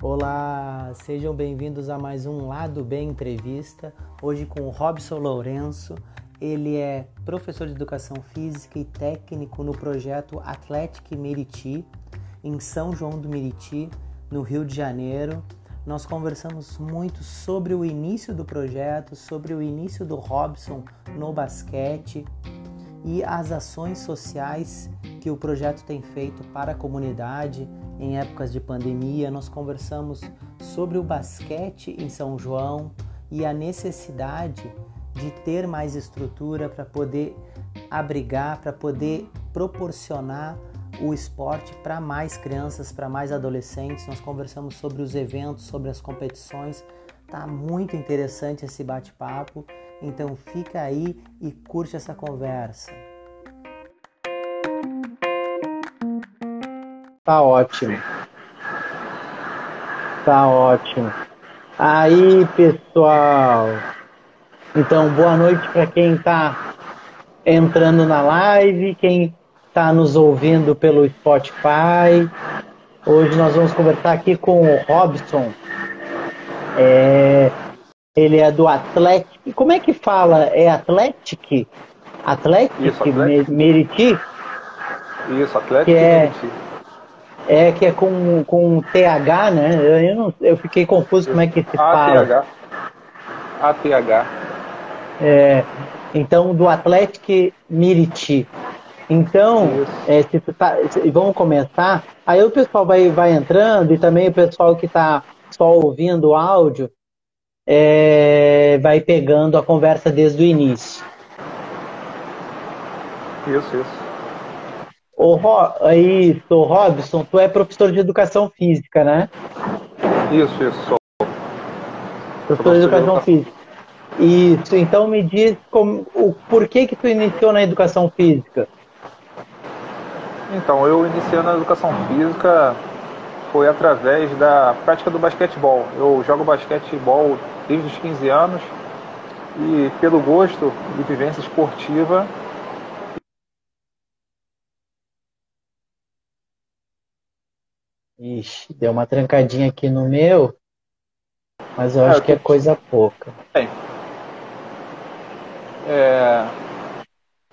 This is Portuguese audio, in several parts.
Olá, sejam bem-vindos a mais um Lado Bem Entrevista. Hoje com o Robson Lourenço. Ele é professor de educação física e técnico no projeto Atlético Meriti, em São João do Meriti, no Rio de Janeiro. Nós conversamos muito sobre o início do projeto, sobre o início do Robson no basquete e as ações sociais que o projeto tem feito para a comunidade em épocas de pandemia. Nós conversamos sobre o basquete em São João e a necessidade de ter mais estrutura para poder abrigar, para poder proporcionar o esporte para mais crianças, para mais adolescentes. Nós conversamos sobre os eventos, sobre as competições. Tá muito interessante esse bate-papo. Então fica aí e curte essa conversa. Tá ótimo. Tá ótimo. Aí, pessoal. Então, boa noite para quem está entrando na live, quem está nos ouvindo pelo Spotify. Hoje nós vamos conversar aqui com o Robson. É, ele é do Atlético. Como é que fala? É Atlético? Atlético? Isso, Atlético. Meriti? Isso, Atlético que é, Meriti. É, que é com, com TH, né? Eu, não, eu fiquei confuso como é que se fala. ATH. É, então, do Atlético Miriti. Então, é, se tá, se, vamos começar. Aí o pessoal vai, vai entrando e também o pessoal que está só ouvindo o áudio é, vai pegando a conversa desde o início. Isso, isso. O Ro... Isso, o Robson, tu é professor de educação física, né? Isso, isso. Sou. Professor de educação física. Isso, então me diz como, o porquê que tu iniciou na educação física? Então, eu iniciei na educação física foi através da prática do basquetebol. Eu jogo basquetebol desde os 15 anos e pelo gosto de vivência esportiva Ixi, deu uma trancadinha aqui no meu, mas eu é, acho que é coisa pouca. É. é...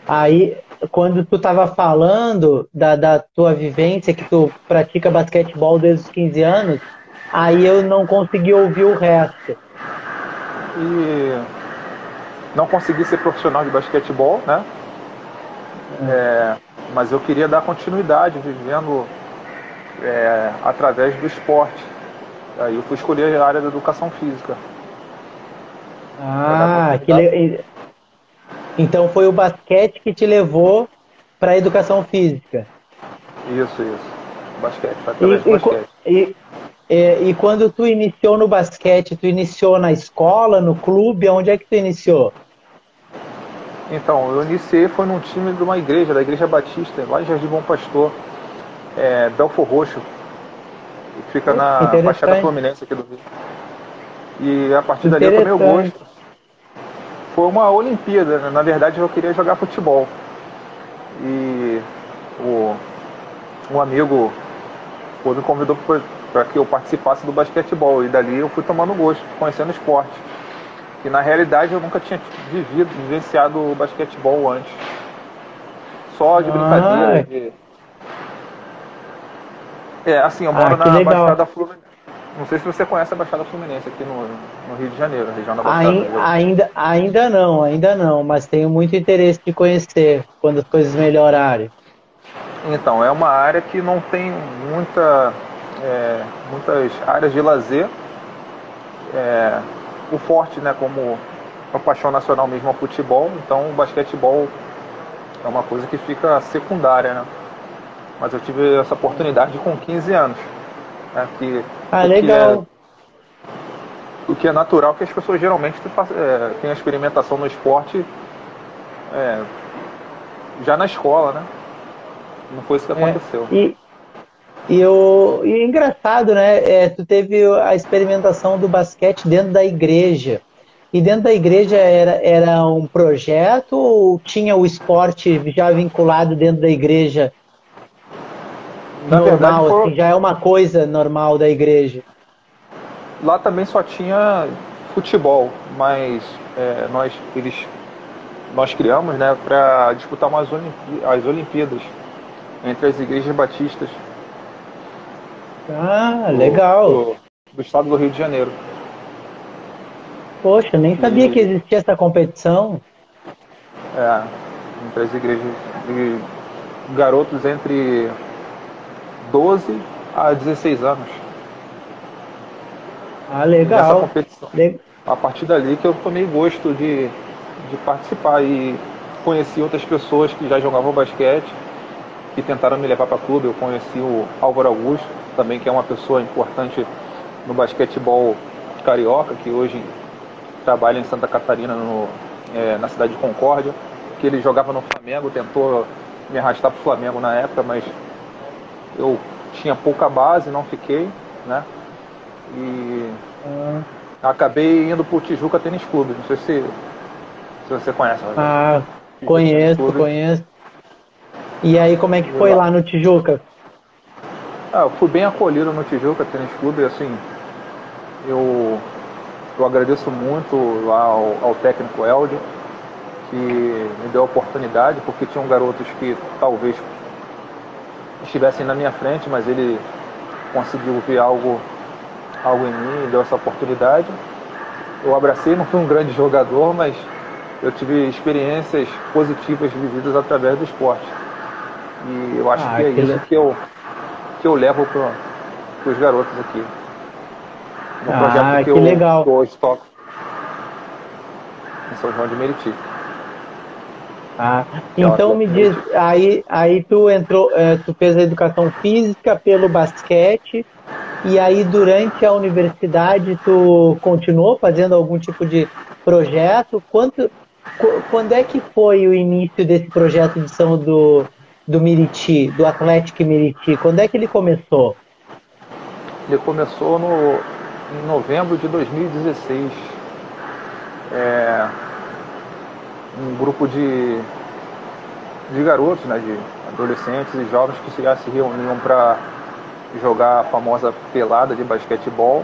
Aí, quando tu estava falando da, da tua vivência, que tu pratica basquetebol desde os 15 anos, aí eu não consegui ouvir o resto. E não consegui ser profissional de basquetebol, né? É, mas eu queria dar continuidade, vivendo é, através do esporte. Aí eu fui escolher a área da educação física. Ah, que le... então foi o basquete que te levou para a educação física. Isso, isso. Basquete, através e, do basquete. E, e, e, quando tu iniciou no basquete, tu iniciou na escola, no clube, onde é que tu iniciou? Então, eu iniciei foi num time de uma igreja, da Igreja Batista, lá em Jardim Bom Pastor é, Belfor Roxo, que fica na Baixada Fluminense aqui do Rio. E a partir dali eu tomei o gosto. Foi uma Olimpíada, né? na verdade eu queria jogar futebol. E o, um amigo pô, me convidou para que eu participasse do basquetebol. E dali eu fui tomando gosto, conhecendo esporte. E na realidade eu nunca tinha vivido, vivenciado o basquetebol antes. Só de brincadeira, de é, assim, eu moro ah, na legal. Baixada Fluminense. Não sei se você conhece a Baixada Fluminense aqui no, no Rio de Janeiro, região da Baixada. Ainda, ainda, ainda não, ainda não, mas tenho muito interesse de conhecer quando as coisas melhorarem. Então, é uma área que não tem muita, é, muitas áreas de lazer. É, o forte, né, como a paixão nacional mesmo é o futebol, então o basquetebol é uma coisa que fica secundária, né? mas eu tive essa oportunidade com 15 anos. Que, ah, legal. Que é, o que é natural que as pessoas geralmente é, têm a experimentação no esporte é, já na escola, né? Não foi isso que é, aconteceu. E, E, o, e é engraçado, né? É, tu teve a experimentação do basquete dentro da igreja. E dentro da igreja era, era um projeto ou tinha o esporte já vinculado dentro da igreja Na normal, verdade, assim, já é uma coisa normal da igreja? Lá também só tinha futebol, mas é, nós, eles, nós criamos né, para disputar umas Olimpí as Olimpíadas entre as igrejas batistas. Ah, legal. Do, do estado do Rio de Janeiro. Poxa, nem sabia e... que existia essa competição. É, entre as igrejas de garotos entre 12 a 16 anos. Ah, legal. competição. Le... A partir dali que eu tomei gosto de, de participar e conheci outras pessoas que já jogavam basquete, que tentaram me levar para clube. Eu conheci o Álvaro Augusto, também que é uma pessoa importante no basquetebol carioca, que hoje trabalha em Santa Catarina, no, é, na cidade de Concórdia, que ele jogava no Flamengo, tentou me arrastar para o Flamengo na época, mas eu tinha pouca base, não fiquei, né? E ah. acabei indo para o Tijuca Tênis Clube. Não sei se, se você conhece. Ah, conheço, conheço. E aí, como é que foi lá no Tijuca? Ah, eu fui bem acolhido no Tijuca Tênis Clube, assim, eu eu agradeço muito ao, ao técnico Eldio, que me deu a oportunidade, porque tinham garotos que talvez estivessem na minha frente, mas ele conseguiu ver algo, algo em mim e deu essa oportunidade. Eu abracei, não fui um grande jogador, mas eu tive experiências positivas vividas através do esporte. E eu acho ah, que é isso que eu, que eu levo para os garotos aqui no ah, projeto que, que eu, legal. Que hoje toco em São João de Meriti. Ah, então me diz, aí, aí tu entrou, eh, tu fez a educação física pelo basquete e aí durante a universidade tu continuou fazendo algum tipo de projeto? Quanto, quando é que foi o início desse projeto de São do, do Miriti, do Atlético Miriti? Quando é que ele começou? Ele começou no, em novembro de 2016. É, um grupo de, de garotos, né, de adolescentes e jovens que já se reuniam para jogar a famosa pelada de basquetebol,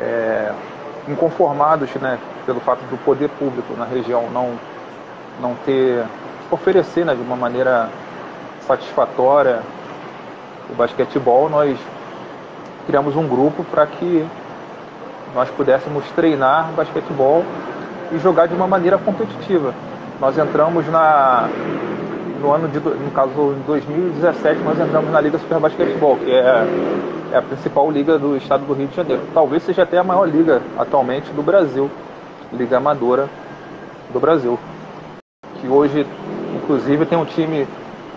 é, inconformados né, pelo fato do poder público na região não, não ter oferecer né, de uma maneira satisfatória o basquetebol, nós criamos um grupo para que nós pudéssemos treinar basquetebol e jogar de uma maneira competitiva. Nós entramos na no ano de no caso em 2017 nós entramos na Liga Super Basquetebol, que é, é a principal liga do estado do Rio de Janeiro. Talvez seja até a maior liga atualmente do Brasil, liga amadora do Brasil. Que hoje inclusive tem um time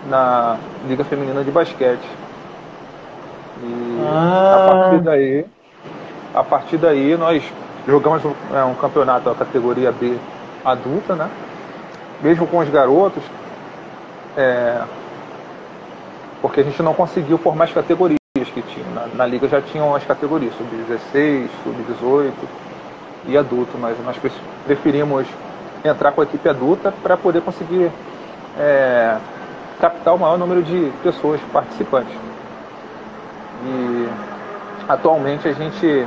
na Liga Feminina de Basquete. E ah. a partir daí a partir daí nós jogamos é, um campeonato da categoria B adulta, né? Mesmo com os garotos, é, porque a gente não conseguiu formar as categorias que tinham. Na, na liga já tinham as categorias, sub-16, sub-18 e adulto, mas nós preferimos entrar com a equipe adulta para poder conseguir é, captar o maior número de pessoas participantes. E atualmente a gente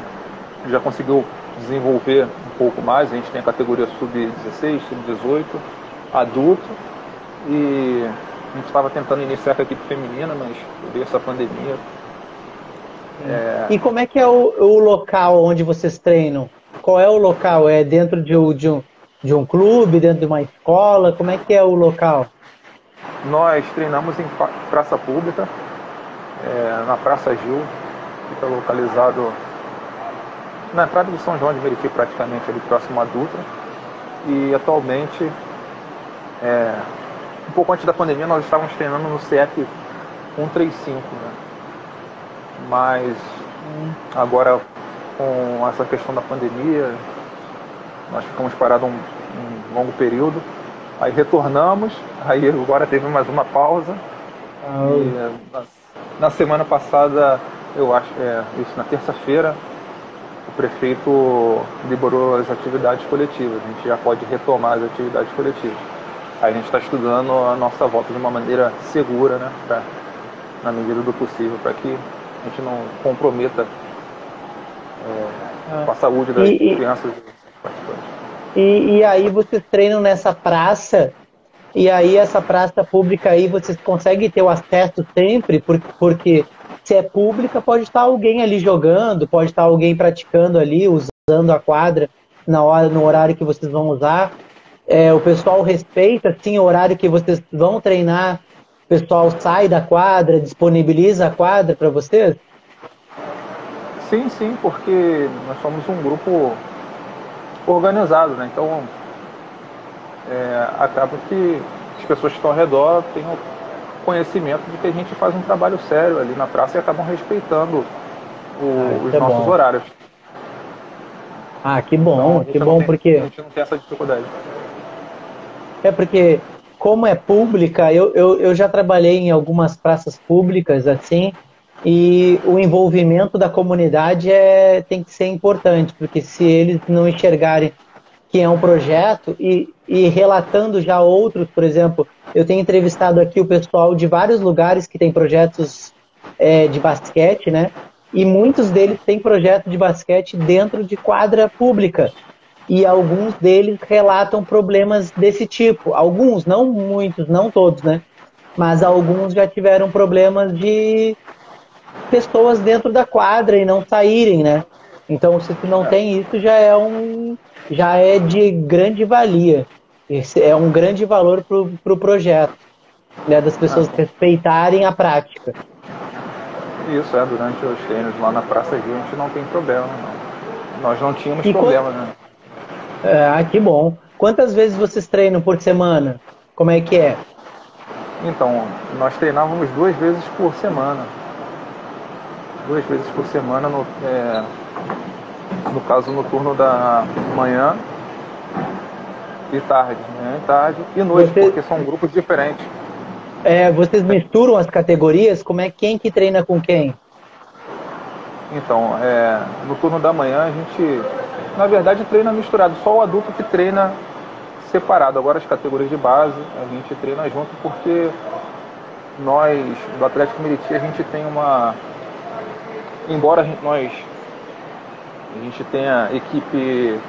já conseguiu desenvolver um pouco mais. A gente tem a categoria sub-16, sub-18, adulto. E a gente estava tentando iniciar com a equipe feminina, mas veio essa pandemia. É... E como é que é o, o, local onde vocês treinam? Qual é o local? É dentro de, de, um, de um clube, dentro de uma escola? Como é que é o local? Nós treinamos em praça pública, é, na Praça Gil, fica localizado na entrada do São João de Meriti, praticamente ali próximo à Dutra. E atualmente, é, um pouco antes da pandemia, nós estávamos treinando no CF 135, né? Mas agora com essa questão da pandemia, nós ficamos parados um, um longo período. Aí retornamos, aí agora teve mais uma pausa. Ah. E, na semana passada, eu acho, é, isso na terça-feira, prefeito liberou as atividades coletivas. A gente já pode retomar as atividades coletivas. Aí a gente está estudando a nossa volta de uma maneira segura, né? Pra, na medida do possível, para que a gente não comprometa é, com a saúde das e, crianças e participantes. E, e aí vocês treinam nessa praça e aí essa praça pública aí vocês conseguem ter o acesso sempre, porque se é pública pode estar alguém ali jogando, pode estar alguém praticando ali, usando a quadra na hora, no horário que vocês vão usar. É, o pessoal respeita sim o horário que vocês vão treinar. O pessoal sai da quadra, disponibiliza a quadra para vocês? Sim, sim, porque nós somos um grupo organizado, né? Então é, acaba que as pessoas que estão ao redor tenham conhecimento de que a gente faz um trabalho sério ali na praça e acabam respeitando o, ah, os é nossos bom. horários. Ah, que bom, então, que bom, tem, porque. A gente não tem essa dificuldade. É porque, como é pública, eu, eu, eu já trabalhei em algumas praças públicas assim, e o envolvimento da comunidade é, tem que ser importante, porque se eles não enxergarem que é um projeto e, e relatando já outros, por exemplo, eu tenho entrevistado aqui o pessoal de vários lugares que tem projetos é, de basquete, né? E muitos deles têm projeto de basquete dentro de quadra pública. E alguns deles relatam problemas desse tipo. Alguns, não muitos, não todos, né? Mas alguns já tiveram problemas de pessoas dentro da quadra e não saírem, né? Então, se tu não tem isso, já é um, já é de grande valia. Esse é um grande valor para o pro projeto, né, das pessoas ah. respeitarem a prática. Isso, é, durante os treinos lá na Praça Rio a gente não tem problema, não. Nós não tínhamos e problema, né? Ah, que bom. Quantas vezes vocês treinam por semana? Como é que é? Então, nós treinávamos duas vezes por semana. Duas vezes por semana no, é, no caso no turno da manhã e tarde, manhã e tarde e noite, Você... porque são grupos diferentes. É, vocês misturam as categorias? Como é quem que treina com quem? Então, é, no turno da manhã a gente, na verdade, treina misturado. Só o adulto que treina separado. Agora as categorias de base a gente treina junto porque nós do Atlético Meriti a gente tem uma, embora nós a gente tem a equipe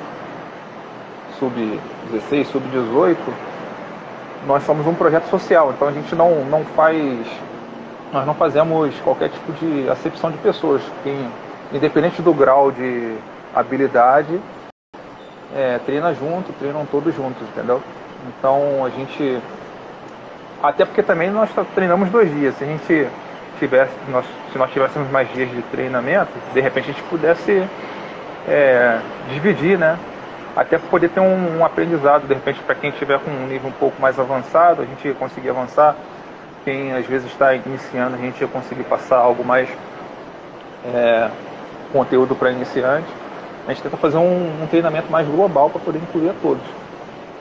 sub-16, sub-18, nós somos um projeto social, então a gente não, não faz. Nós não fazemos qualquer tipo de acepção de pessoas. Quem, independente do grau de habilidade, é, treina junto, treinam todos juntos, entendeu? Então a gente. Até porque também nós treinamos dois dias. Se a gente tivesse, nós, se nós tivéssemos mais dias de treinamento, de repente a gente pudesse é, dividir, né? Até para poder ter um, um, aprendizado, de repente, para quem estiver com um nível um pouco mais avançado, a gente conseguir avançar. Quem às vezes está iniciando, a gente conseguir passar algo mais é, conteúdo para iniciante. A gente tenta fazer um, um treinamento mais global para poder incluir a todos.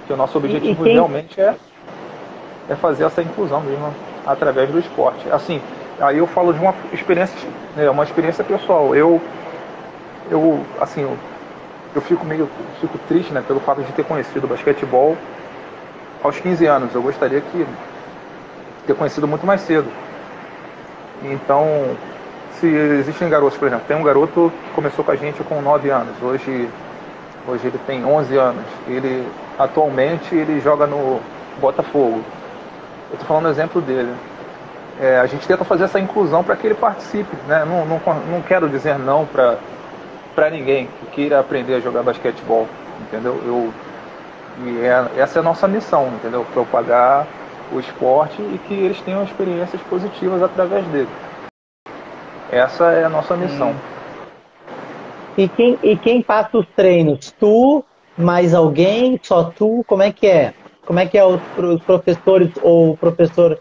Que o nosso objetivo realmente é, é fazer essa inclusão mesmo através do esporte. Assim, aí eu falo de uma experiência, é uma experiência pessoal. Eu eu, assim, eu, eu fico meio fico triste, né, pelo fato de ter conhecido o basquetebol aos 15 anos. Eu gostaria que ter conhecido muito mais cedo. Então, se existem garotos, por exemplo, tem um garoto que começou com a gente com 9 anos, hoje, hoje ele tem 11 anos. Ele atualmente ele joga no Botafogo. Eu estou falando o exemplo dele. É, a gente tenta fazer essa inclusão para que ele participe. Né? Não, não, não quero dizer não para para ninguém que queira aprender a jogar basquetebol, entendeu? Eu, e é, essa é a nossa missão, entendeu? Propagar o esporte e que eles tenham experiências positivas através dele. Essa é a nossa missão. E quem, e quem passa os treinos? Tu, mais alguém, só tu? Como é que é? Como é que é os, os professores ou o professor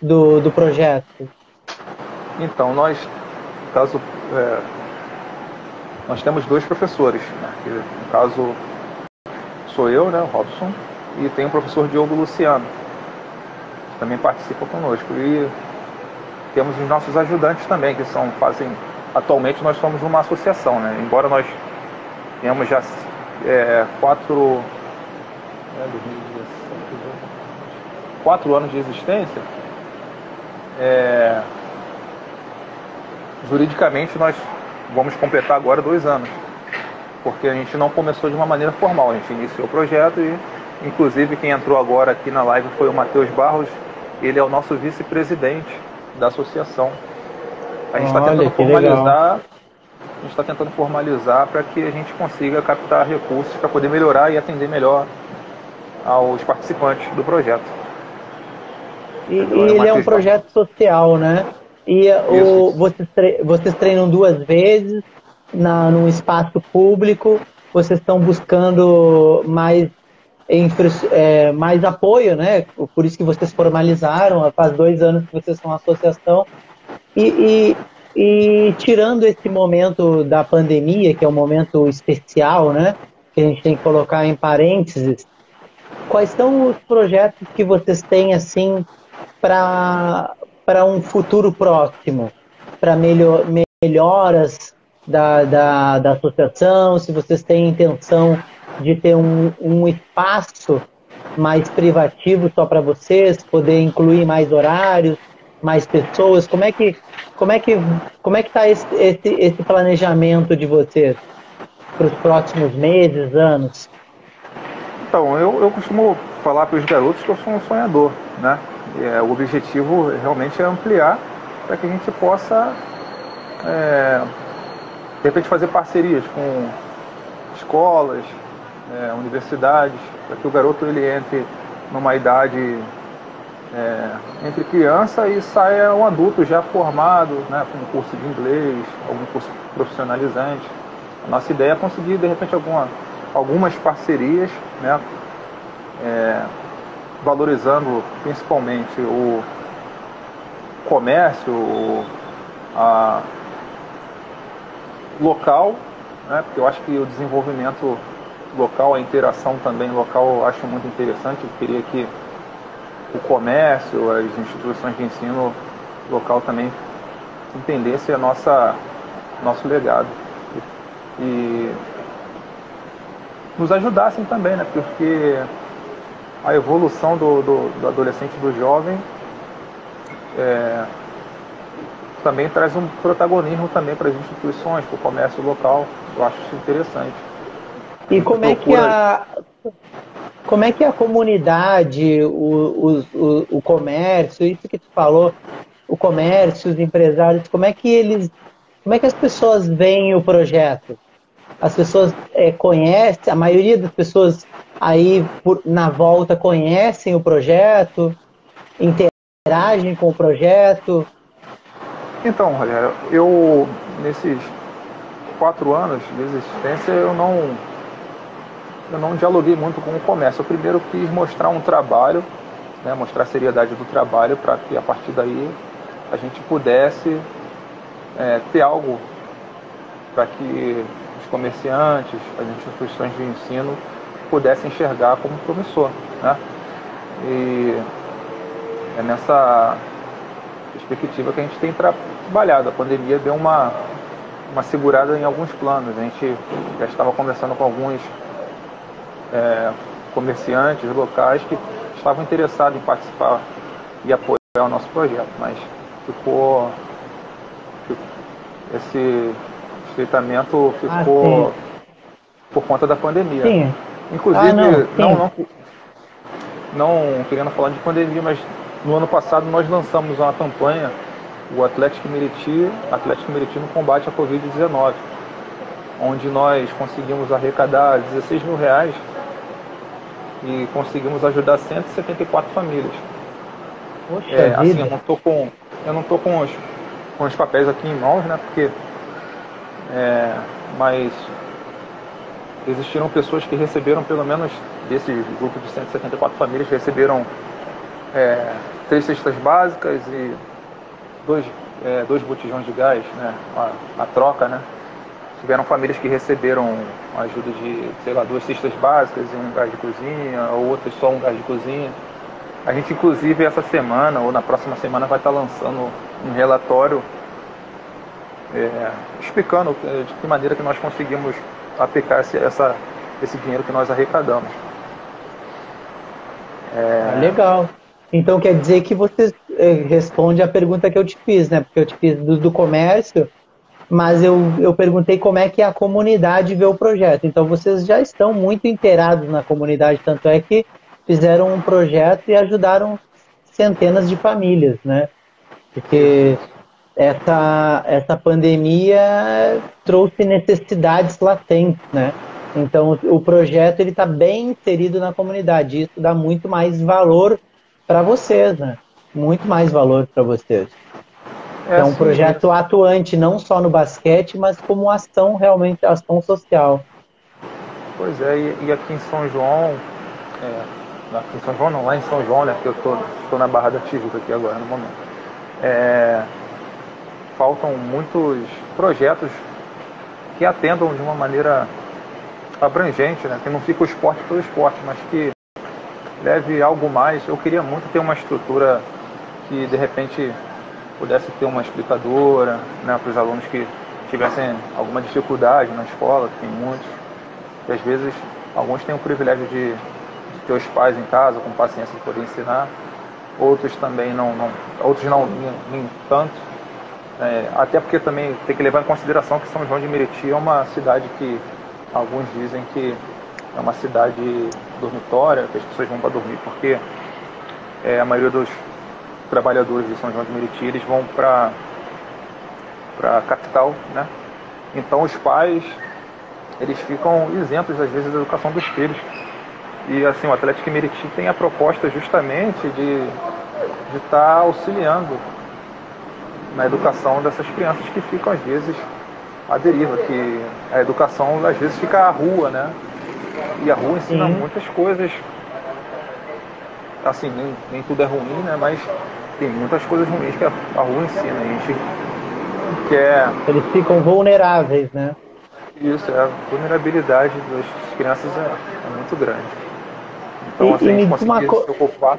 do, do projeto? Então, nós, caso é, nós temos dois professores, né, que, no caso sou eu, né, o Robson, e tem o professor Diogo Luciano, que também participa conosco. E temos os nossos ajudantes também, que são, fazem. Atualmente nós somos uma associação, né? Embora nós tenhamos já é, quatro. É, 2017, quatro anos de existência, é, juridicamente nós vamos completar agora dois anos. Porque a gente não começou de uma maneira formal, a gente iniciou o projeto e inclusive quem entrou agora aqui na live foi o Matheus Barros, ele é o nosso vice-presidente da associação. A gente está tentando formalizar, a gente está tentando formalizar para que a gente consiga captar recursos para poder melhorar e atender melhor aos participantes do projeto. E, e ele é um projeto social, né? E o, vocês, vocês treinam duas vezes na, num espaço público, vocês estão buscando mais, é, mais apoio, né? Por isso que vocês formalizaram, faz dois anos que vocês são uma associação. E, e, e tirando esse momento da pandemia, que é um momento especial, né? Que a gente tem que colocar em parênteses, quais são os projetos que vocês têm assim para um futuro próximo, para melhor, melhoras da, da, da associação, se vocês têm intenção de ter um, um espaço mais privativo só para vocês, poder incluir mais horários, mais pessoas, como é que como é que como é que está esse, esse, esse planejamento de vocês para os próximos meses, anos? Então, eu, eu costumo falar para os garotos que eu sou um sonhador, né? É, o objetivo realmente é ampliar para que a gente possa, é, de repente, fazer parcerias com escolas, é, universidades, para que o garoto ele entre numa idade é, entre criança e saia um adulto já formado, né, com um curso de inglês, algum curso profissionalizante. A nossa ideia é conseguir, de repente, alguma, algumas parcerias, né, é, valorizando principalmente o comércio, o a, local, né? porque eu acho que o desenvolvimento local, a interação também local, eu acho muito interessante. Eu queria que o comércio, as instituições de ensino local também entendessem a nossa nosso legado e, nos ajudassem também, né? Porque a evolução do, do, do adolescente, do jovem, é, também traz um protagonismo também para as instituições, para o comércio local. Eu acho isso interessante. E como é que a como é que a comunidade, o, o, o comércio, isso que tu falou, o comércio, os empresários, como é que eles, como é que as pessoas veem o projeto? As pessoas é, conhecem, a maioria das pessoas aí por, na volta conhecem o projeto, interagem com o projeto? Então, Rogério, eu nesses quatro anos de existência eu não eu não dialoguei muito com o comércio. Eu primeiro quis mostrar um trabalho, né, mostrar a seriedade do trabalho para que a partir daí a gente pudesse é, ter algo para que os comerciantes, as instituições de ensino pudesse enxergar como promissor. Né? E é nessa perspectiva que a gente tem trabalhado. A pandemia deu uma, uma segurada em alguns planos. A gente já estava conversando com alguns é, comerciantes locais que estavam interessados em participar e apoiar o nosso projeto, mas ficou, ficou esse estreitamento ficou ah, por conta da pandemia. Sim. Inclusive, ah, não, não, não, não, querendo falar de pandemia, mas no ano passado nós lançamos uma campanha, o Atlético Meriti, Atlético Meriti no combate à Covid-19, onde nós conseguimos arrecadar 16 mil reais e conseguimos ajudar 174 famílias. Poxa é, assim, eu não tô com, eu não tô com os, com os papéis aqui em mãos, né? Porque, é, mas existiram pessoas que receberam, pelo menos desse grupo de 174 famílias, receberam é, três cestas básicas e dois, é, dois botijões de gás, né, a, a, troca, né. Tiveram famílias que receberam ajuda de, sei lá, duas cestas básicas e um gás de cozinha, ou outras só um gás de cozinha. A gente, inclusive, essa semana ou na próxima semana vai estar lançando um relatório é, explicando é, de que maneira que nós conseguimos aplicar esse, essa, esse dinheiro que nós arrecadamos. É... Legal. Então quer dizer que você é, responde a pergunta que eu te fiz, né? Porque eu te fiz do, do comércio, mas eu, eu perguntei como é que a comunidade vê o projeto. Então vocês já estão muito inteirados na comunidade, tanto é que fizeram um projeto e ajudaram centenas de famílias, né? Porque essa, essa pandemia trouxe necessidades latentes, né? Então o projeto ele está bem inserido na comunidade. Isso dá muito mais valor para vocês, né? Muito mais valor para vocês. É, é um assim, projeto é. atuante não só no basquete, mas como ação realmente ação social. Pois é, e, e aqui em São João, é, aqui em São João não, lá em São João, né? Que eu tô, tô na Barra da Tijuca aqui agora no momento. É, faltam muitos projetos que atendam de uma maneira abrangente, né? que não fica o esporte pelo esporte, mas que leve algo mais. Eu queria muito ter uma estrutura que de repente pudesse ter uma explicadora né, para os alunos que tivessem alguma dificuldade na escola, que tem muitos, e às vezes alguns têm o privilégio de, de ter os pais em casa com paciência de poder ensinar, outros também não, não outros não nem, nem tanto é, até porque também tem que levar em consideração que São João de Meriti é uma cidade que alguns dizem que é uma cidade dormitória, que as pessoas vão para dormir, porque é, a maioria dos trabalhadores de São João de Meriti eles vão para a capital, né? Então os pais eles ficam isentos às vezes da educação dos filhos. E assim, o Atlético Meriti tem a proposta justamente de estar tá auxiliando na educação dessas crianças que ficam às vezes à deriva, que a educação às vezes fica à rua, né? E a rua ensina Sim. muitas coisas. Assim, nem, nem tudo é ruim, né? Mas tem muitas coisas ruins que a, a rua ensina. A gente quer. Eles ficam vulneráveis, né? Isso, é, a vulnerabilidade das crianças é, é muito grande. Então, e, assim, a gente conseguir se preocupar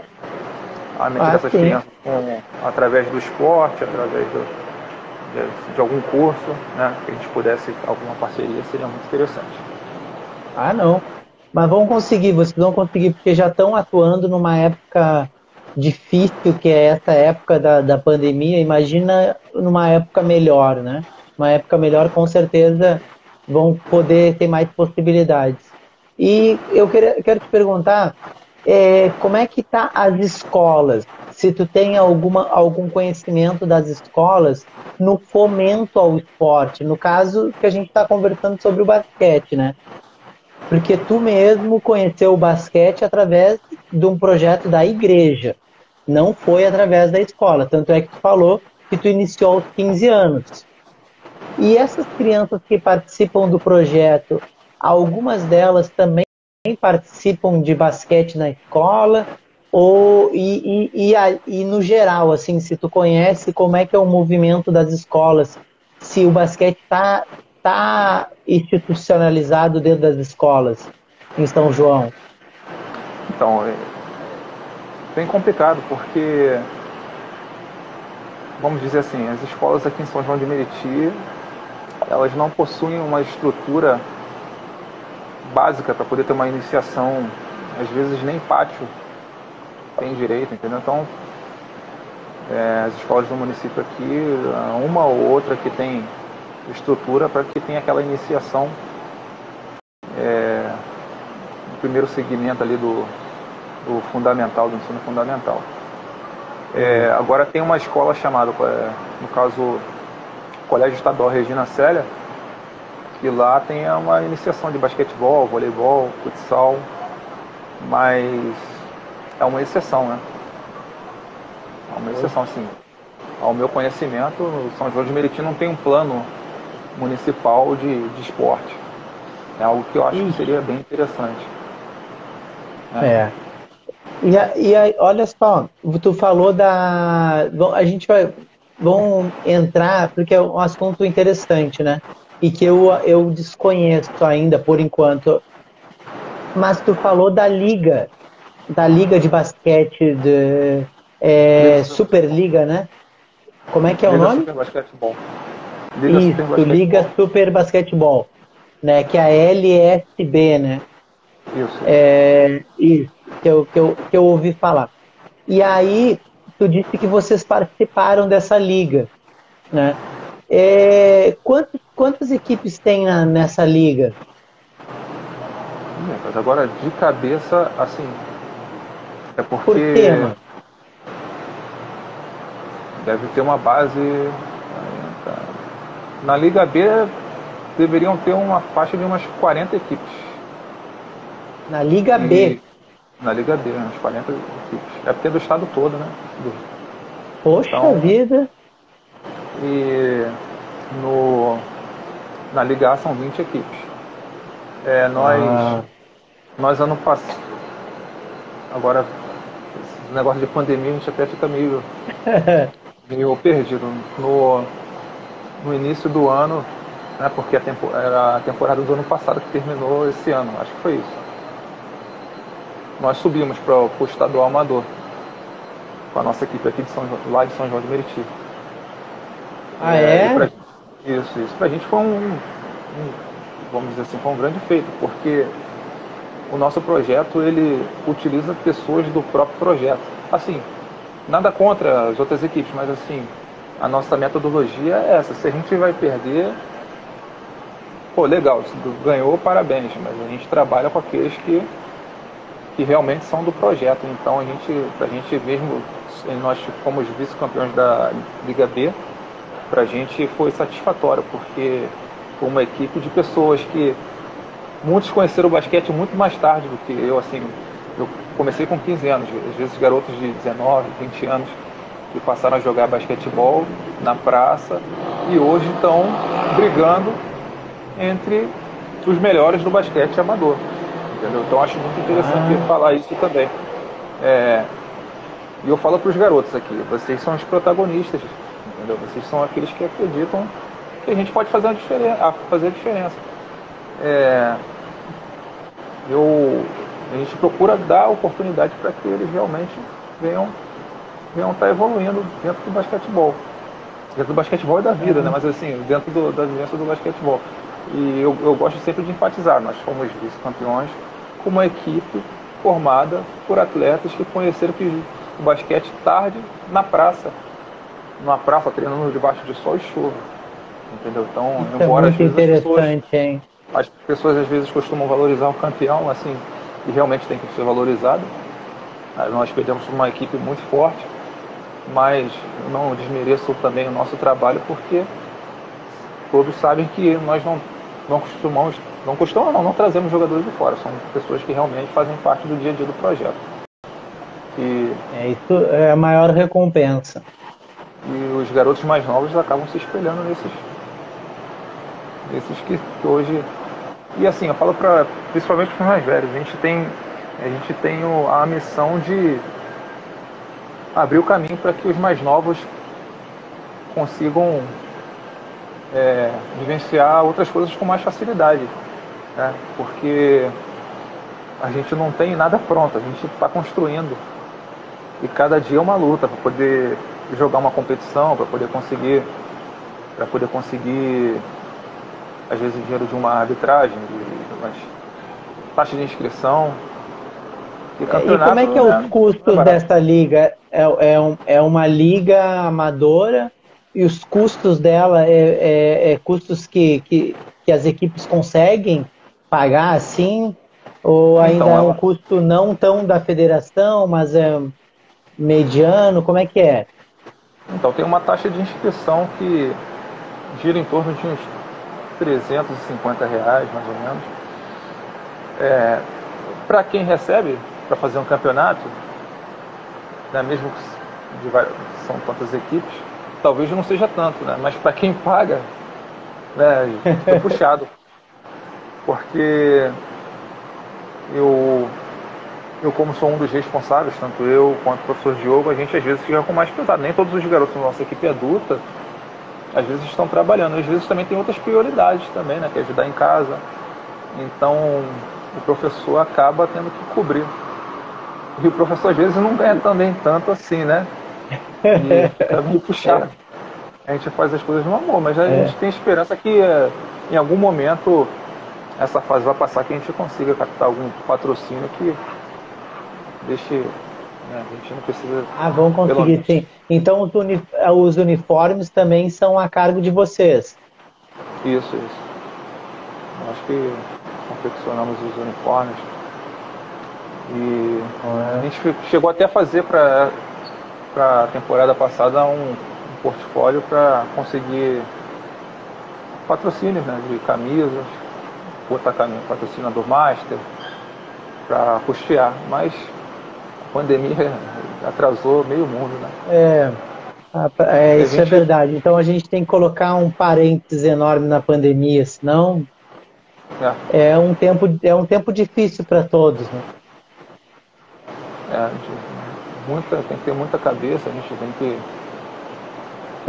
a mente ah, dessas sim. crianças com, através do esporte, através do, de, de, algum curso, né, que a gente pudesse alguma parceria, seria muito interessante. Ah, não. Mas vão conseguir, vocês vão conseguir, porque já estão atuando numa época difícil, que é essa época da, da pandemia. Imagina numa época melhor, né? Uma época melhor, com certeza, vão poder ter mais possibilidades. E eu quero, quero te perguntar, é, como é que tá as escolas? Se tu tem alguma, algum conhecimento das escolas no fomento ao esporte, no caso que a gente está conversando sobre o basquete, né? Porque tu mesmo conheceu o basquete através de um projeto da igreja, não foi através da escola. Tanto é que tu falou que tu iniciou aos 15 anos. E essas crianças que participam do projeto, algumas delas também participam de basquete na escola? Ou, e, e, e, e, no geral, assim, se tu conhece como é que é o movimento das escolas, se o basquete está tá institucionalizado dentro das escolas em São João? Então, é bem complicado, porque, vamos dizer assim, as escolas aqui em São João de Meriti, elas não possuem uma estrutura básica para poder ter uma iniciação. Às vezes nem pátio tem direito, entendeu? Então, é, as escolas do município aqui, uma ou outra que tem estrutura para que tenha aquela iniciação é, no primeiro segmento ali do, do fundamental, do ensino fundamental. É, agora tem uma escola chamada, no caso, Colégio Estadual Regina Célia, e lá tem uma iniciação de basquetebol, voleibol, futsal, mas é uma exceção, né? É uma exceção, sim. Ao meu conhecimento, São João de Meriti não tem um plano municipal de, de esporte. É algo que eu acho que seria bem interessante. Né? É. E, e aí, olha só, tu falou da. A gente vai. Vamos entrar, porque é um assunto interessante, né? E que eu, eu desconheço ainda por enquanto. Mas tu falou da liga. da liga de basquete de é, Superliga, né? Como é que é liga o nome? Super Basquetebol. Liga Isso, Super Liga Super Basquetebol, né? Que é a LSB, né? Isso. É, isso, que eu, que, eu, que eu ouvi falar. E aí, tu disse que vocês participaram dessa liga, né? É, quantos, quantas equipes tem na, nessa liga? Mas agora, de cabeça, assim, é porque... Por mano? Deve ter uma base... Na Liga B, deveriam ter uma faixa de umas 40 equipes. Na Liga e... B? Na Liga B, umas 40 equipes. É porque é do estado todo, né? Poxa então, vida! E no, na Liga A são 20 equipes. É, nós, ah. nós ano passado. Agora, esse negócio de pandemia a gente até fica meio, meio perdido. No, no início do ano, né, porque a tempo, era a temporada do ano passado que terminou esse ano, acho que foi isso. Nós subimos para o estadual amador com a nossa equipe aqui de São, lá de São João de Meriti. Ah, é? é? Isso, isso. Pra gente foi um, um, vamos dizer assim, foi um grande feito, porque o nosso projeto, ele utiliza pessoas do próprio projeto. Assim, nada contra as outras equipes, mas assim, a nossa metodologia é essa. Se a gente vai perder, pô, legal, ganhou, parabéns, mas a gente trabalha com aqueles que, que realmente são do projeto. Então a gente, a gente mesmo, nós fomos vice-campeões da Liga B, para a gente foi satisfatório, porque foi uma equipe de pessoas que muitos conheceram o basquete muito mais tarde do que eu, assim, eu comecei com 15 anos, às vezes garotos de 19, 20 anos que passaram a jogar basquetebol na praça e hoje estão brigando entre os melhores do basquete amador. Entendeu? Então acho muito interessante ah. falar isso também. É, e eu falo para os garotos aqui, vocês são os protagonistas entendeu? Vocês são aqueles que acreditam que a gente pode fazer, uma diferença, fazer a diferença. É, eu, a gente procura dar oportunidade para que eles realmente venham, venham estar tá evoluindo dentro do basquetebol. Dentro do basquetebol e da vida, uhum. né? Mas assim, dentro do, da vivência do basquetebol. E eu, eu gosto sempre de enfatizar, nós fomos vice-campeões com uma equipe formada por atletas que conheceram que o basquete tarde na praça, numa praça treinando debaixo de sol e chuva. Entendeu? Então, Isso é embora é muito interessante, pessoas, hein? As pessoas às vezes costumam valorizar o campeão, assim, e realmente tem que ser valorizado. Nós perdemos uma equipe muito forte, mas não desmereço também o nosso trabalho porque todos sabem que nós não, não costumamos, não costumamos, não, não trazemos jogadores de fora, são pessoas que realmente fazem parte do dia a dia do projeto. E... É, isso é a maior recompensa. E os garotos mais novos acabam se espelhando nesses, nesses que, hoje. E assim, eu falo para principalmente para os mais velhos, a gente tem, a gente tem a missão de abrir o caminho para que os mais novos consigam é, vivenciar outras coisas com mais facilidade. Né? Porque a gente não tem nada pronto, a gente está construindo. E cada dia é uma luta para poder jogar uma competição para poder conseguir para poder conseguir às vezes dinheiro de uma arbitragem, de umas taxa de inscrição. E, e como é que é o né, custo é dessa liga? É, é, um, é uma liga amadora e os custos dela é, é, é custos que, que, que, as equipes conseguem pagar assim? Ou ainda então, é um custo não tão da federação, mas é mediano? Como é que é? Então tem uma taxa de inscrição que gira em torno de uns 350 reais, mais ou menos. É, para quem recebe para fazer um campeonato, né, mesmo que são tantas equipes, talvez não seja tanto, né? mas para quem paga, né, fica puxado. Porque eu eu como sou um dos responsáveis, tanto eu quanto o professor Diogo, a gente às vezes fica com mais pesado. Nem todos os garotos da nossa equipe adulta, às vezes estão trabalhando. Às vezes também tem outras prioridades também, né? Que é ajudar em casa. Então o professor acaba tendo que cobrir E o professor às vezes não ganha também tanto assim, né? E fica meio puxado. A gente faz as coisas no amor, mas a é. gente tem esperança que é, em algum momento essa fase vai passar que a gente consiga captar algum patrocínio que deixe. Né, a gente não precisa. Ah, vão conseguir sim. Então os, uni os uniformes também são a cargo de vocês. Isso, isso. Acho que confeccionamos os uniformes. E a gente chegou até a fazer para a temporada passada um, um portfólio para conseguir patrocínio né, de camisas, botar patrocinador master para custear, mas pandemia atrasou meio mundo, né? É, é isso é gente... é verdade. Então a gente tem que colocar um parênteses enorme na pandemia, senão é, é um tempo é um tempo difícil para todos, né? É, muita, tem que ter muita cabeça, a gente tem que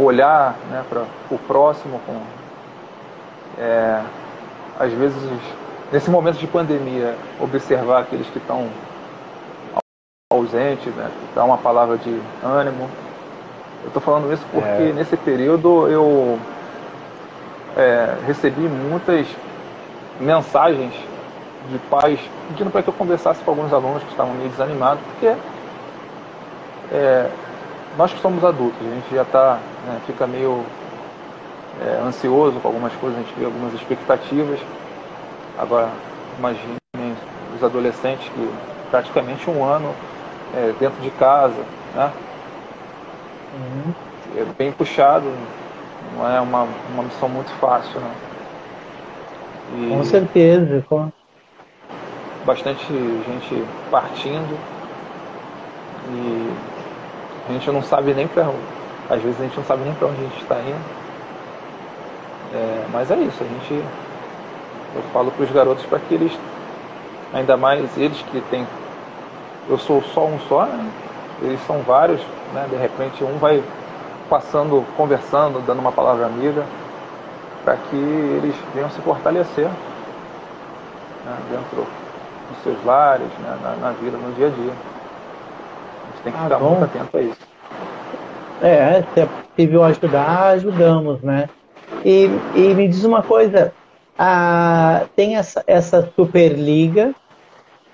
olhar né, para o próximo com é, às vezes, nesse momento de pandemia, observar aqueles que estão ausentes, né, dar uma palavra de ânimo. Eu estou falando isso porque é. nesse período eu é, recebi muitas mensagens de pais pedindo para que eu conversasse com alguns alunos que estavam meio desanimados, porque é, nós que somos adultos, a gente já está, né, fica meio é, ansioso com algumas coisas, a gente vê algumas expectativas. Agora, imaginem os adolescentes que praticamente um ano é, dentro de casa, né? Uhum. É bem puxado, não é uma, uma missão muito fácil, né? E com certeza. Com... Bastante gente partindo e a gente não sabe nem para às vezes a gente não sabe nem para onde a gente está indo. É, mas é isso, a gente. Eu falo para os garotos para que eles, ainda mais eles que têm. Eu sou só um só, né? eles são vários, né? de repente um vai passando, conversando, dando uma palavra amiga, para que eles venham se fortalecer né? dentro dos seus lares, né? na, na, vida, no dia a dia. A gente tem que ah, ficar bom. muito atento a isso. É, se é possível ajudar, ajudamos, né? E, e me diz uma coisa, a, tem essa, essa Superliga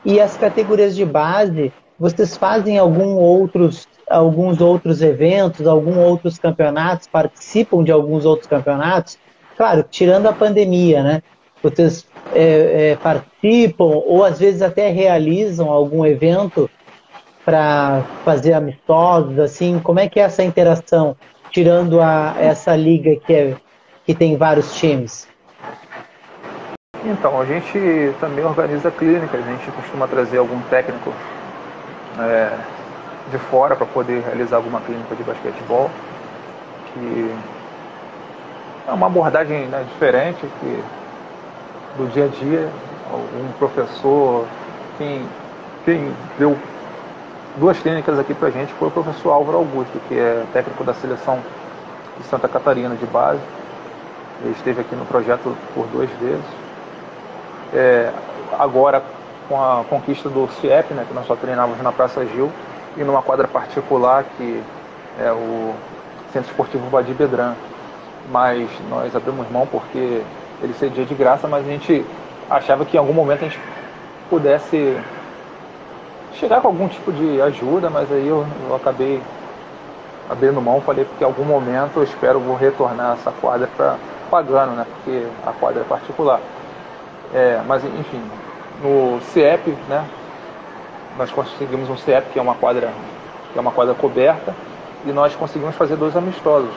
e as categorias de base, vocês fazem algum outros, alguns outros eventos, alguns outros campeonatos, participam de alguns outros campeonatos? Claro, tirando a pandemia, né? Vocês é, é, participam ou às vezes até realizam algum evento para fazer amistosos, assim? Como é que é essa interação, tirando a, essa liga que é que tem vários times? Então, a gente também organiza clínicas, a gente costuma trazer algum técnico é, de fora para poder realizar alguma clínica de basquetebol, que é uma abordagem né, diferente que, do dia a dia. Um professor, quem, quem deu duas clínicas aqui para a gente foi o professor Álvaro Augusto, que é técnico da seleção de Santa Catarina de base ele esteve aqui no projeto por duas vezes. É, agora, com a conquista do CIEP, né, que nós só treinávamos na Praça Gil, e numa quadra particular que é o Centro Esportivo Badi Bedran. Mas nós abrimos mão porque ele cedia de graça, mas a gente achava que em algum momento a gente pudesse chegar com algum tipo de ajuda, mas aí eu, eu acabei abrindo mão, falei que em algum momento eu espero vou retornar essa quadra para pagando, né? Porque a quadra é particular. É, mas enfim, no CEP, né? Nós conseguimos um CEP que é uma quadra, que é uma quadra coberta, e nós conseguimos fazer dois amistosos.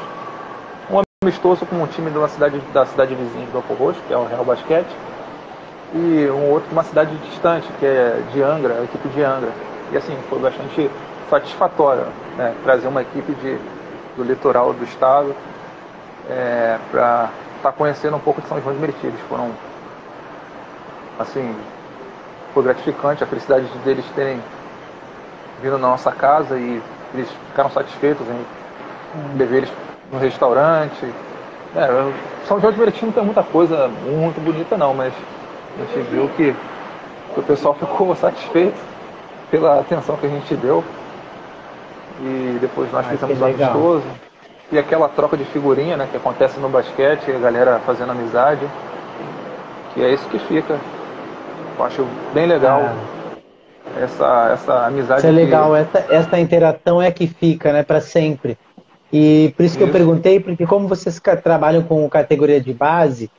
Um amistoso com um time uma cidade, da cidade vizinha de Belfor Roxo, que é o Real Basquete, e um outro de uma cidade distante, que é de Angra, a equipe de Angra. E assim, foi bastante satisfatório né? trazer uma equipe de, do litoral do estado é, para estar tá conhecendo um pouco de São João de Meriti. Eles foram, assim, foi gratificante a felicidade deles terem vindo na nossa casa e eles ficaram satisfeitos em beber eles no restaurante. É, São João de Meriti não tem muita coisa muito bonita não, mas a gente viu que, que o pessoal ficou satisfeito. pela atenção que a gente deu. E depois nós ah, fizemos um amistoso. E aquela troca de figurinha né, que acontece no basquete, a galera fazendo amizade. Que é isso que fica. Eu acho bem legal. Ah essa, essa amizade. Isso é legal, que... essa, essa interação é que fica, né, para sempre. E por isso, isso que eu perguntei, porque como vocês trabalham com categoria de base,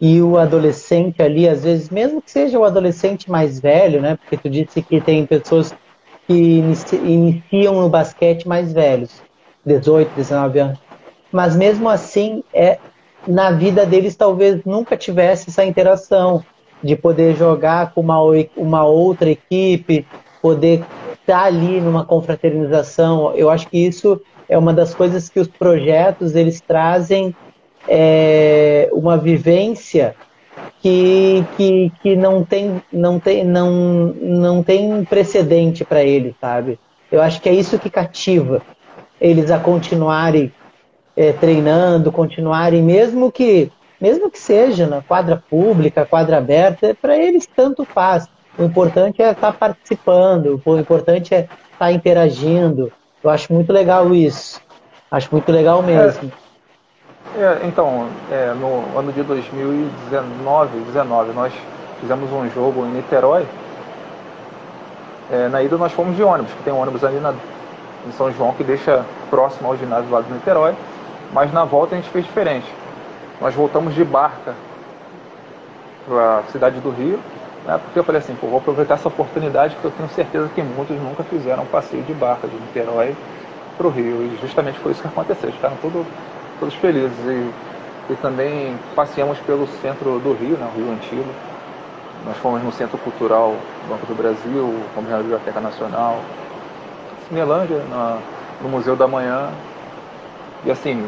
e o adolescente ali, às vezes, mesmo que seja o adolescente mais velho, né, porque tu disse que tem pessoas que inici iniciam no basquete mais velhos, 18, 19 anos, mas mesmo assim, é, na vida deles talvez nunca tivesse essa interação, de poder jogar com uma, uma outra equipe, poder estar tá ali numa confraternização. Eu acho que isso é uma das coisas que os projetos eles trazem é, uma vivência que, que, que não, tem, não, tem, não, não tem precedente para eles, sabe? Eu acho que é isso que cativa eles a continuarem é, treinando, continuarem, mesmo que mesmo que seja na quadra pública, quadra aberta, para eles tanto faz. O importante é estar tá participando, o importante é estar tá interagindo. Eu acho muito legal isso. Acho muito legal mesmo. É, é, então, é, no ano de 2019, 19, nós fizemos um jogo em Niterói. É, na ida nós fomos de ônibus, que tem um ônibus ali na, em São João que deixa próximo ao ginásio lá de Niterói. Mas na volta a gente fez diferente nós voltamos de barca para a cidade do Rio, né, porque eu falei assim, vou aproveitar essa oportunidade que eu tenho certeza que muitos nunca fizeram um passeio de barca de Niterói para o Rio. E justamente foi isso que aconteceu, ficaram todos, todos felizes. E, e também passeamos pelo centro do Rio, né, o Rio Antigo. Nós fomos no Centro Cultural Banco do Brasil, fomos na Biblioteca Nacional, Cinelândia, no Museu da Manhã. E assim,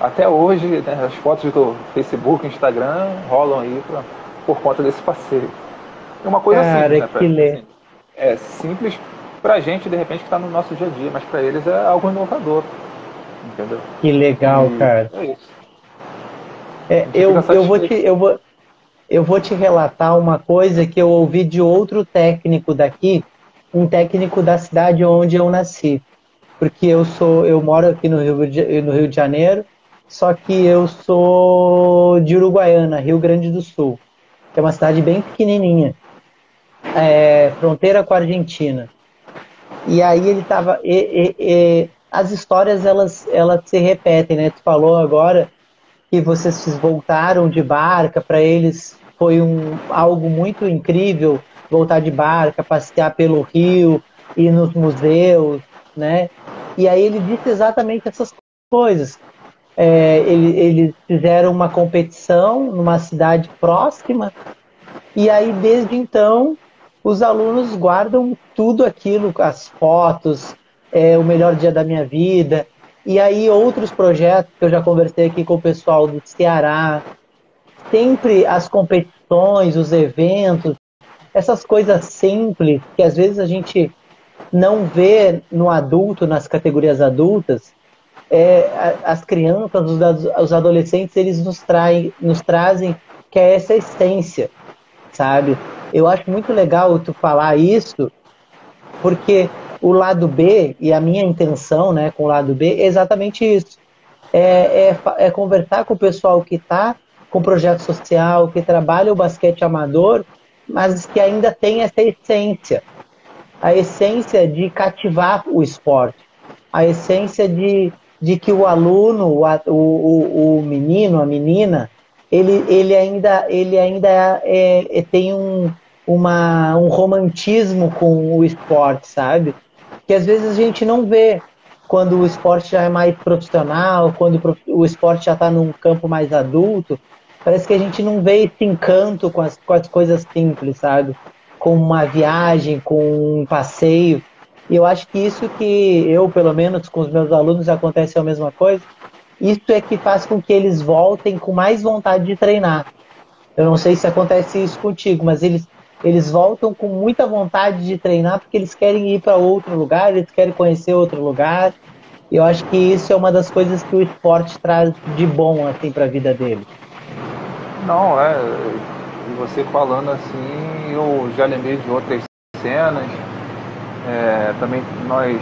até hoje, né, as fotos do Facebook, Instagram rolam aí pra, por conta desse passeio. É uma coisa Cara, simples, né? Pra, assim, é simples pra gente, de repente, que tá no nosso dia a dia, mas para eles é algo inovador. Entendeu? Que legal, e cara. É isso. É, eu, eu, vou te, eu, vou, eu vou te relatar uma coisa que eu ouvi de outro técnico daqui, um técnico da cidade onde eu nasci. Porque eu sou, eu moro aqui no Rio de, no Rio de Janeiro só que eu sou de Uruguaiana, Rio Grande do Sul, que é uma cidade bem pequenininha, é, fronteira com a Argentina. E aí ele estava, as histórias elas, elas se repetem, né? Tu falou agora que vocês voltaram de barca, para eles foi um, algo muito incrível voltar de barca, passear pelo rio, ir nos museus, né? E aí ele disse exatamente essas coisas é, ele, eles fizeram uma competição numa cidade próxima e aí desde então os alunos guardam tudo aquilo, as fotos, é, o melhor dia da minha vida. E aí outros projetos que eu já conversei aqui com o pessoal do Ceará, sempre as competições, os eventos, essas coisas simples que às vezes a gente não vê no adulto, nas categorias adultas, é, as crianças, os, os adolescentes, eles nos, traem, nos trazem que é essa essência, sabe? Eu acho muito legal tu falar isso, porque o lado B, e a minha intenção né, com o lado B, é exatamente isso. É, é, é conversar com o pessoal que está com projeto social, que trabalha o basquete amador, mas que ainda tem essa essência. A essência de cativar o esporte. A essência de de que o aluno, o, o, o menino, a menina, ele, ele ainda, ele ainda é, é, tem um, uma, um romantismo com o esporte, sabe? Que às vezes a gente não vê quando o esporte já é mais profissional, quando o esporte já está num campo mais adulto. Parece que a gente não vê esse encanto com as, com as coisas simples, sabe? Com uma viagem, com um passeio. E eu acho que isso que eu, pelo menos com os meus alunos, acontece a mesma coisa. Isso é que faz com que eles voltem com mais vontade de treinar. Eu não sei se acontece isso contigo, mas eles, eles voltam com muita vontade de treinar porque eles querem ir para outro lugar, eles querem conhecer outro lugar. E eu acho que isso é uma das coisas que o esporte traz de bom assim para a vida deles. Não, é. E você falando assim, eu já lembrei de outras Mecenas. É, também nós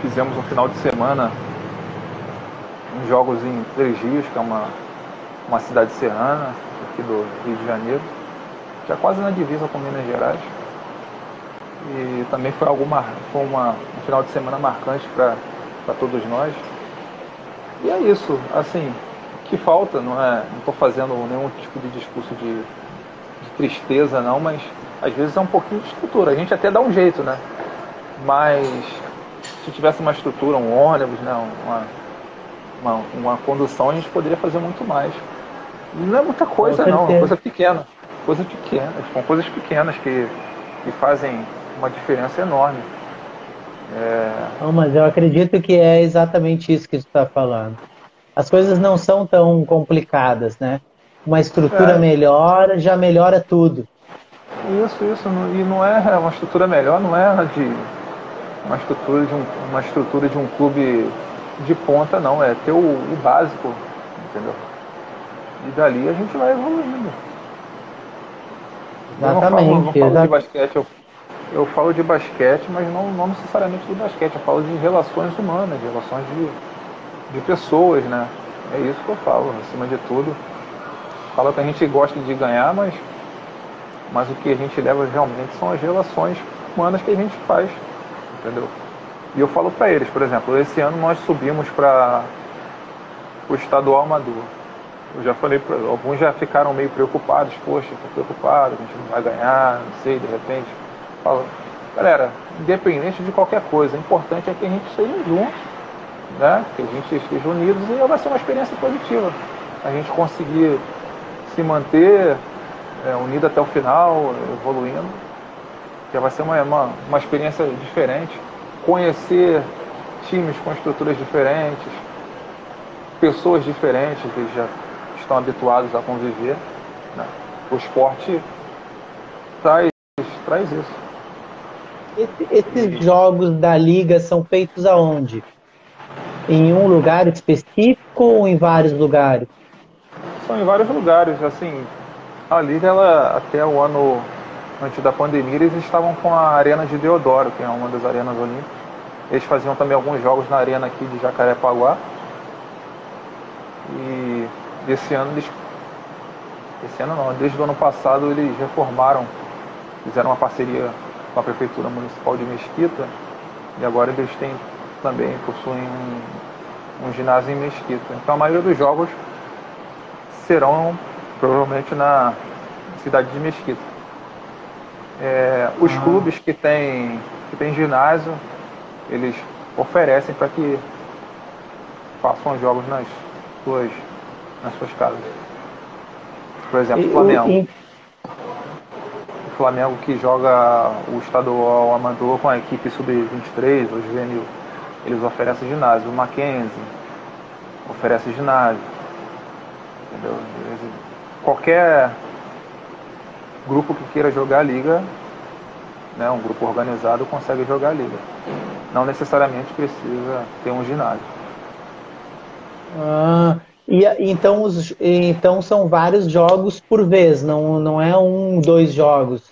fizemos um final de semana uns jogos em Três Rios, que é uma, uma cidade serrana aqui do Rio de Janeiro, já quase na divisa com Minas Gerais. E também foi, alguma, foi uma, um final de semana marcante para todos nós. E é isso, assim, que falta, não é, não estou fazendo nenhum tipo de discurso de, de, tristeza não, mas às vezes é um pouquinho de estrutura. A gente até dá um jeito, né? Mas se tivesse uma estrutura, um ônibus, né, uma, uma, uma condução, a gente poderia fazer muito mais. Não é muita coisa não, é coisa pequena. Coisas pequenas, são coisas pequenas que, que fazem uma diferença enorme. É... Não, mas eu acredito que é exatamente isso que você está falando. As coisas não são tão complicadas, né? Uma estrutura é. melhor já melhora tudo. Isso, isso. E não é uma estrutura melhor, não é de uma estrutura de um, uma estrutura de um clube de ponta, não. É ter o, o básico, entendeu? E dali a gente vai evoluindo. Exatamente. Eu não falo, não falo de basquete, eu eu falo de basquete, mas não, não necessariamente de basquete, eu falo de relações humanas, de relações de, de pessoas, né? É isso que eu falo, acima de tudo. Fala que a gente gosta de ganhar, mas, mas o que a gente leva realmente são as relações humanas que a gente faz, entendeu? E eu falo para eles, por exemplo, esse ano nós subimos para o estadual amador. Eu já falei, pra, alguns já ficaram meio preocupados, poxa, estou preocupado, a gente não vai ganhar, não sei, de repente Fala, galera, independente de qualquer coisa, o importante é que a gente esteja juntos, né? que a gente esteja unidos e vai ser uma experiência positiva. A gente conseguir se manter é, unido até o final, evoluindo, que vai ser uma, uma, uma experiência diferente. Conhecer times com estruturas diferentes, pessoas diferentes que já estão habituados a conviver. Né? O esporte traz, traz isso. Esse, esses jogos da liga são feitos aonde? Em um lugar específico ou em vários lugares? São em vários lugares. Assim, a liga, ela, até o ano antes da pandemia, eles estavam com a Arena de Deodoro, que é uma das arenas olímpicas. Eles faziam também alguns jogos na arena aqui de Jacarepaguá. E esse ano eles. Esse ano não, desde o ano passado eles reformaram, fizeram uma parceria com a Prefeitura Municipal de Mesquita e agora eles têm também possuem um, um ginásio em Mesquita. Então a maioria dos jogos serão provavelmente na cidade de Mesquita. É, os ah. clubes que têm que tem ginásio, eles oferecem para que façam jogos nas suas, nas suas casas. Por exemplo, o Flamengo. Flamengo que joga o estadual amador com a equipe sub-23 ou juvenil. Eles oferecem ginásio. O Mackenzie oferece ginásio. Entendeu? Qualquer grupo que queira jogar a liga, né, um grupo organizado, consegue jogar a liga. Não necessariamente precisa ter um ginásio. Ah, e, então, os, então são vários jogos por vez, não, não é um, dois jogos.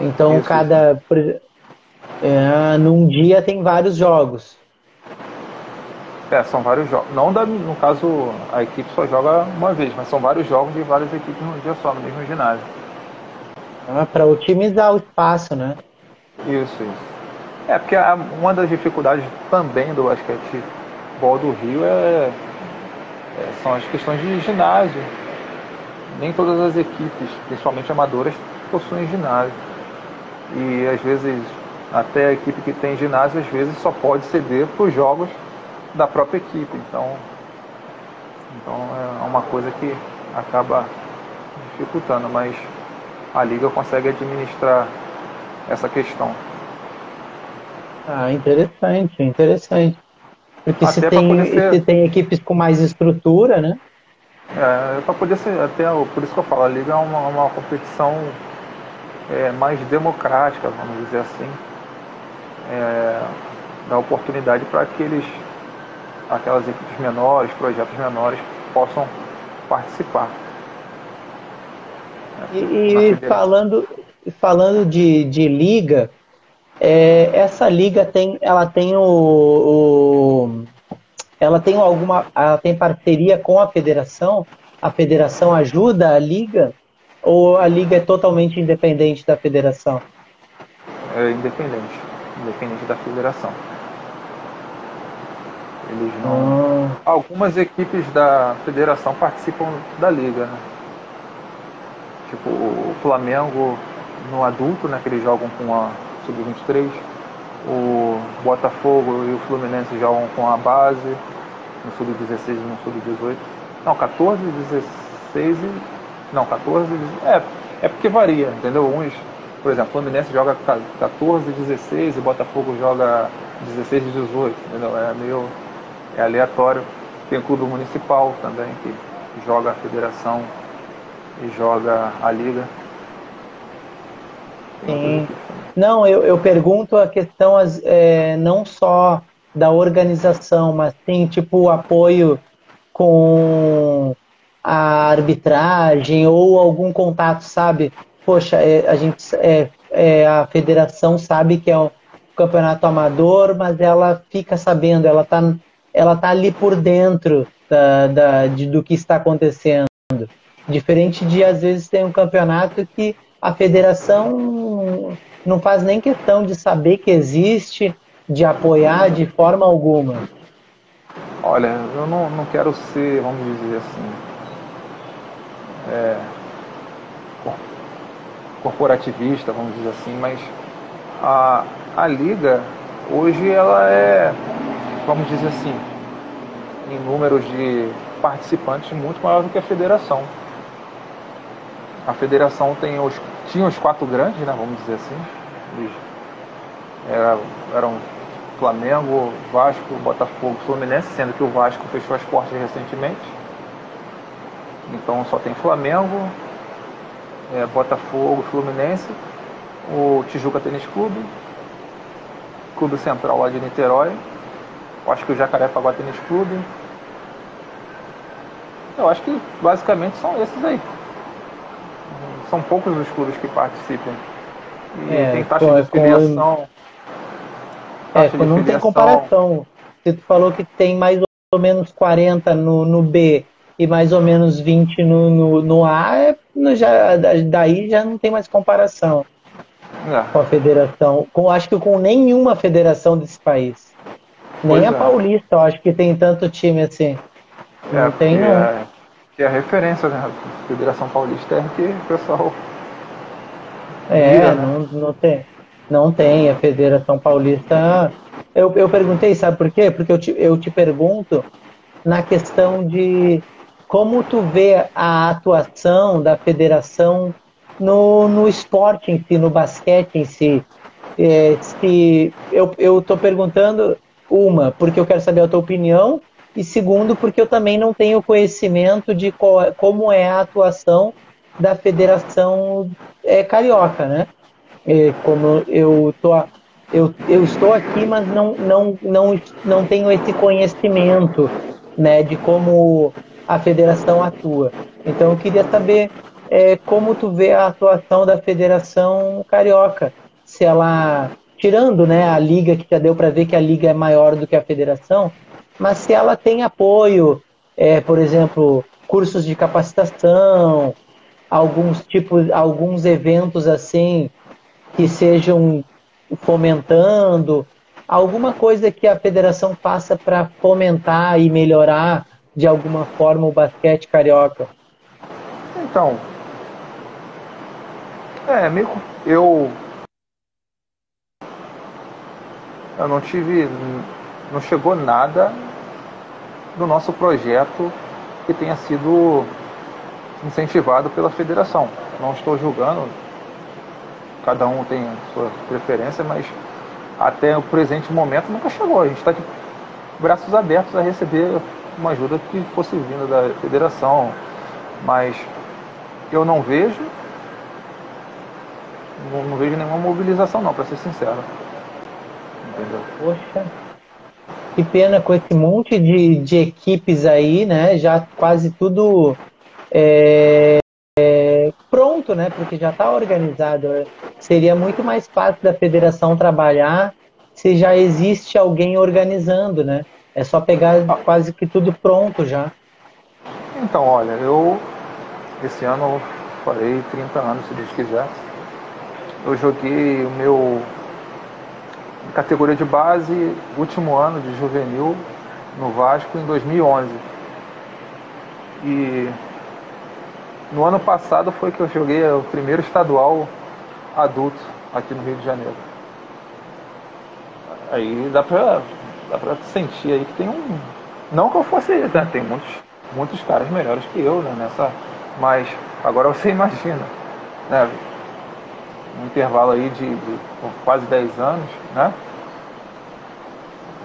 Então isso, cada. É, num dia tem vários jogos. É, são vários jogos. Não da, no caso, a equipe só joga uma vez, mas são vários jogos de várias equipes num dia só, no mesmo ginásio. É para otimizar o espaço, né? Isso, isso. É, porque a, uma das dificuldades também do basquetebol do Rio é é, são as questões de ginásio. Nem todas as equipes, principalmente amadoras, possuem ginásio. E às vezes, até a equipe que tem ginásio, às vezes só pode ceder para os jogos da própria equipe. Então, então é uma coisa que acaba dificultando, mas a liga consegue administrar essa questão. Ah, interessante, interessante. Porque se tem, ser... se tem equipes com mais estrutura, né? É, para poder ser, até por isso que eu falo, a liga é uma, uma competição é, mais democrática, vamos dizer assim, é, dá oportunidade para aqueles, aquelas equipes menores, projetos menores possam participar. E, e falando, falando de, de liga, é, essa liga tem, ela tem o, o, ela tem alguma, ela tem parceria com a federação. A federação ajuda a liga ou a liga é totalmente independente da federação? É independente, independente da federação. Eles não. Algumas equipes da federação participam da liga, né? Tipo o Flamengo no adulto, né? Que eles jogam com a sub-23. O Botafogo e o Fluminense jogam com a base no sub-16 e no sub-18. Não, 14, 16 e. Não, 14. É, é porque varia, entendeu? Uns, por exemplo, o Fluminense joga 14, 16 e o Botafogo joga 16 e 18, entendeu? É meio é aleatório. Tem o clube municipal também que joga a federação e joga a liga. Sim. Não, eu, eu pergunto a questão é, não só da organização, mas sim tipo o apoio com a arbitragem ou algum contato, sabe? Poxa, é, a gente é, é, a federação sabe que é um campeonato amador, mas ela fica sabendo, ela está ela tá ali por dentro da, da, de, do que está acontecendo. Diferente de, às vezes, tem um campeonato que a federação não faz nem questão de saber que existe, de apoiar de forma alguma. Olha, eu não, não quero ser, vamos dizer assim, é, corporativista, vamos dizer assim, mas a, a liga hoje ela é vamos dizer assim, em números de participantes muito maior do que a federação. A federação tem os, tinha os quatro grandes, né, vamos dizer assim. Era, eram Flamengo, Vasco, Botafogo, Fluminense, sendo que o Vasco fechou as portas recentemente. Então só tem Flamengo, é, Botafogo, Fluminense, o Tijuca Tênis Clube, Clube Central lá de Niterói eu acho que o Jacarepaguá Tênis Clube. Eu acho que basicamente são esses aí. São poucos os clubes que participam. E é, tem taxa de filiação. É, taxa não tem comparação. Se tu falou que tem mais ou menos 40 no, no B e mais ou menos 20 no, no, no A, é, já, daí já não tem mais comparação é. com a federação. Com, acho que com nenhuma federação desse país. Nem pois a é. Paulista, eu acho que tem tanto time assim. Não é, tem não. É, que é a referência, né? A Federação Paulista é que o pessoal. É, Vira, né? não, não tem. Não tem. A Federação Paulista. Eu, eu perguntei, sabe por quê? Porque eu te, eu te pergunto na questão de como tu vê a atuação da federação no, no esporte em si, no basquete em si. É, se eu estou perguntando uma, porque eu quero saber a tua opinião, e segundo, porque eu também não tenho conhecimento de qual, é, como é a atuação da Federação é, Carioca, né? É, como eu, tô, eu, eu estou aqui, mas não, não, não, não tenho esse conhecimento né, de como a federação atua. Então eu queria saber é, como tu vê a atuação da Federação Carioca, se ela tirando né, a liga, que já deu para ver que a liga é maior do que a federação, mas se ela tem apoio, é, por exemplo, cursos de capacitação, alguns tipos, alguns eventos assim que sejam fomentando, alguma coisa que a federação faça para fomentar e melhorar de alguma forma o basquete carioca? Então, é meio eu eu não tive, não chegou nada do nosso projeto que tenha sido incentivado pela federação. Não estou julgando, cada um tem sua preferência, mas até o presente momento nunca chegou. A gente está de braços abertos a receber uma ajuda que fosse vinda da federação, mas eu não vejo, não, não vejo nenhuma mobilização não, para ser sincero Poxa, que pena com esse monte de, de equipes aí, né? Já quase tudo é, é, pronto pronto, né? Porque já está organizado. Seria muito mais fácil da federação trabalhar se já existe alguém organizando, né? É só pegar quase que tudo pronto já. Então, olha, eu esse ano farei 30 anos, se Deus quiser. Eu joguei o meu categoria de base, último ano de juvenil no Vasco em 2011. E no ano passado foi que eu joguei o primeiro estadual adulto aqui no Rio de Janeiro. Aí dá pra, dá pra sentir aí que tem um. Não que eu fosse, né? Tem muitos, muitos caras melhores que eu né? nessa. Mas agora você imagina, né? Um intervalo aí de, de quase 10 anos, né?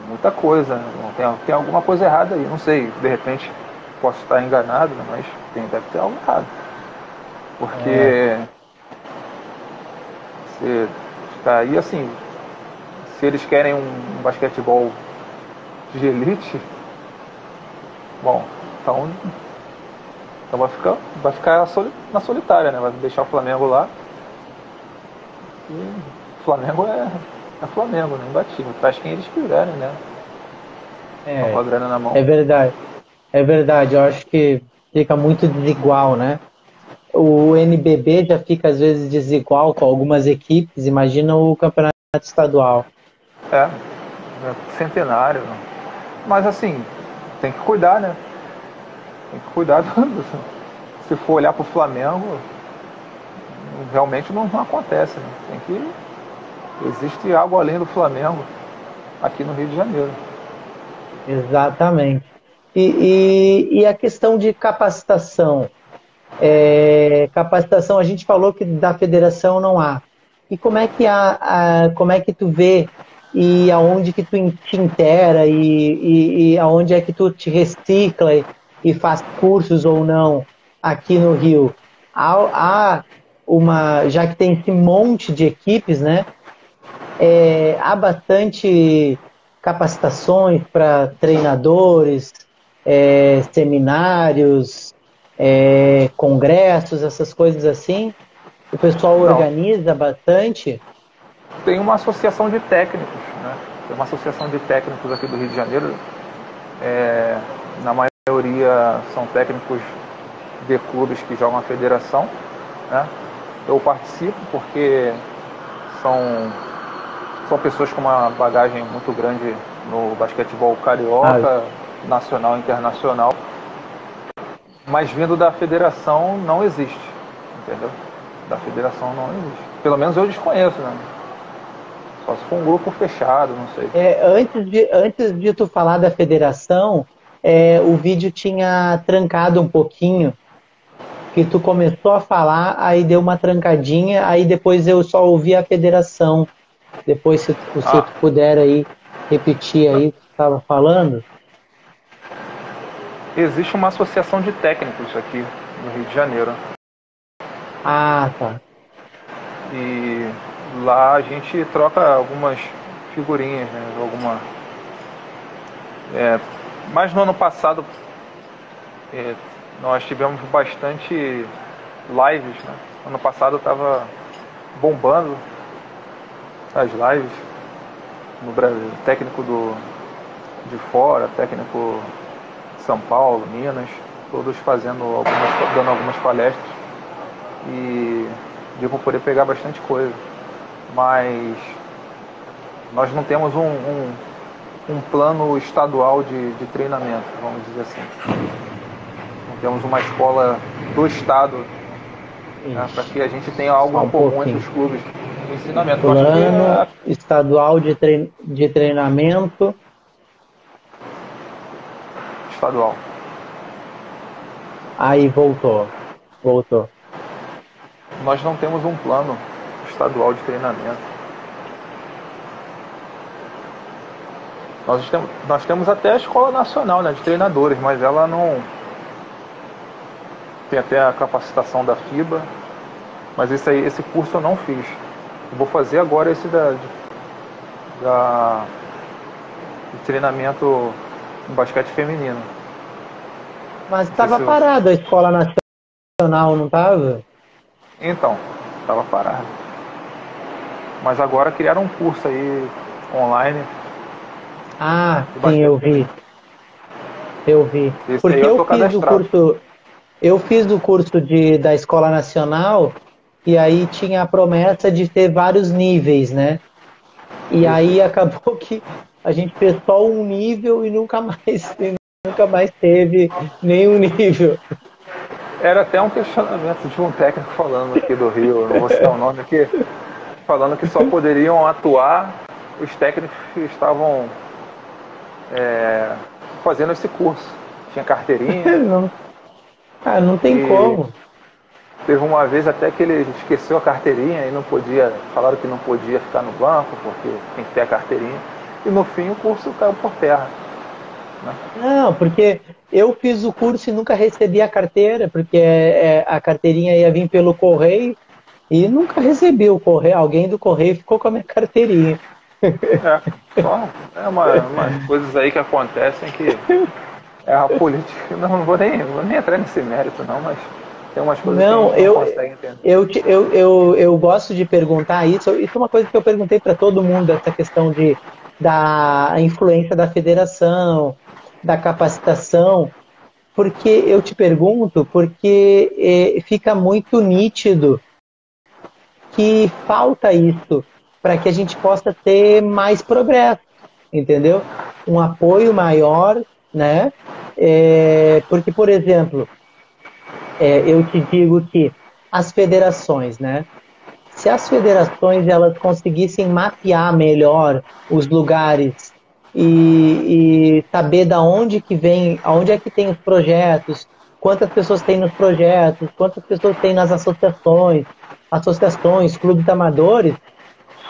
Muita coisa, né? tem, tem alguma coisa errada aí, não sei, de repente posso estar enganado, né? mas tem, deve ter algo errado. Porque é. você está aí assim, se eles querem um basquetebol de elite, bom, então, então vai ficar, vai ficar na solitária, né? Vai deixar o Flamengo lá. E o Flamengo é, é Flamengo, né? Imbatível. Faz quem eles quiserem, né? É, com a grana na mão. É verdade. É verdade. Eu acho que fica muito desigual, né? O NBB já fica às vezes desigual com algumas equipes. Imagina o campeonato estadual. É, é centenário. Mas assim, tem que cuidar, né? Tem que cuidar do. Se for olhar para o Flamengo, realmente não, não acontece. Né? Tem que. Existe algo além do Flamengo aqui no Rio de Janeiro. Exatamente. E, e, e a questão de capacitação. É, capacitação, a gente falou que da federação não há. E como é que há, a, como é que tu vê e aonde que tu te intera e, e, e aonde é que tu te recicla e, e faz cursos ou não aqui no Rio? Há, há, uma, já que tem esse monte de equipes, né? É, há bastante capacitações para treinadores, é, seminários, é, congressos, essas coisas assim. O pessoal Não. organiza bastante tem uma associação de técnicos, né? Tem uma associação de técnicos aqui do Rio de Janeiro. É, na maioria são técnicos de clubes que jogam a federação. Né? Eu participo porque são, são pessoas com uma bagagem muito grande no basquetebol carioca, ah. nacional e internacional. Mas vindo da federação não existe, entendeu? Da federação não existe. Pelo menos eu desconheço, né? Só se for um grupo fechado, não sei. É, antes, de, antes de tu falar da federação, é, o vídeo tinha trancado um pouquinho. Que tu começou a falar, aí deu uma trancadinha, aí depois eu só ouvi a federação. Depois, se, se ah. tu puder aí repetir aí o que tu estava falando. Existe uma associação de técnicos aqui no Rio de Janeiro. Ah, tá. E lá a gente troca algumas figurinhas, né? Alguma. É, mas no ano passado é, nós tivemos bastante lives, né? Ano passado estava bombando as lives no Brasil, técnico do de fora, técnico São Paulo, Minas, todos fazendo algumas, dando algumas palestras e para poder pegar bastante coisa mas nós não temos um, um, um plano estadual de, de, treinamento, vamos dizer assim. Temos uma escola do Estado né, para que a gente tenha algo um comum entre os clubes de ensinamento. Plano é... estadual de, trein de treinamento. Estadual. Aí voltou. Voltou. Nós não temos um plano estadual de treinamento. Nós temos, nós temos até a escola nacional né, de treinadores, mas ela não tem até a capacitação da FIBA, mas esse, aí, esse curso eu não fiz. Eu vou fazer agora esse da, de, da de treinamento em basquete feminino. Mas estava parado a escola nacional, não estava? Então, estava parado. Mas agora criaram um curso aí online. Ah, sim, eu vi. Eu vi. Esse Porque eu, eu fiz o curso. Eu fiz o curso de, da Escola Nacional e aí tinha a promessa de ter vários níveis, né? E aí acabou que a gente fez só um nível e nunca mais, nunca mais teve nenhum nível. Era até um questionamento de um técnico falando aqui do Rio, não vou citar o nome aqui, falando que só poderiam atuar os técnicos que estavam é, fazendo esse curso. Tinha carteirinha. não, ah, não tem como. Teve uma vez até que ele esqueceu a carteirinha e não podia, falaram que não podia ficar no banco porque tem que ter a carteirinha. E no fim o curso caiu por terra. Né? Não, porque eu fiz o curso e nunca recebi a carteira, porque é, é, a carteirinha ia vir pelo correio e nunca recebi o correio. Alguém do correio ficou com a minha carteirinha. É, só, é uma, umas coisas aí que acontecem que a política. Não, não vou nem, vou nem entrar nesse mérito, não, mas tem umas coisas não, que eu, não consegue entender. Eu, eu, eu, eu gosto de perguntar isso. Isso é uma coisa que eu perguntei para todo mundo, essa questão de, da influência da federação, da capacitação. Porque eu te pergunto, porque é, fica muito nítido que falta isso para que a gente possa ter mais progresso, entendeu? Um apoio maior, né? É, porque, por exemplo, é, eu te digo que as federações, né? Se as federações elas conseguissem mapear melhor os lugares e, e saber da onde que vem, aonde é que tem os projetos, quantas pessoas tem nos projetos, quantas pessoas tem nas associações, associações, clubes amadores,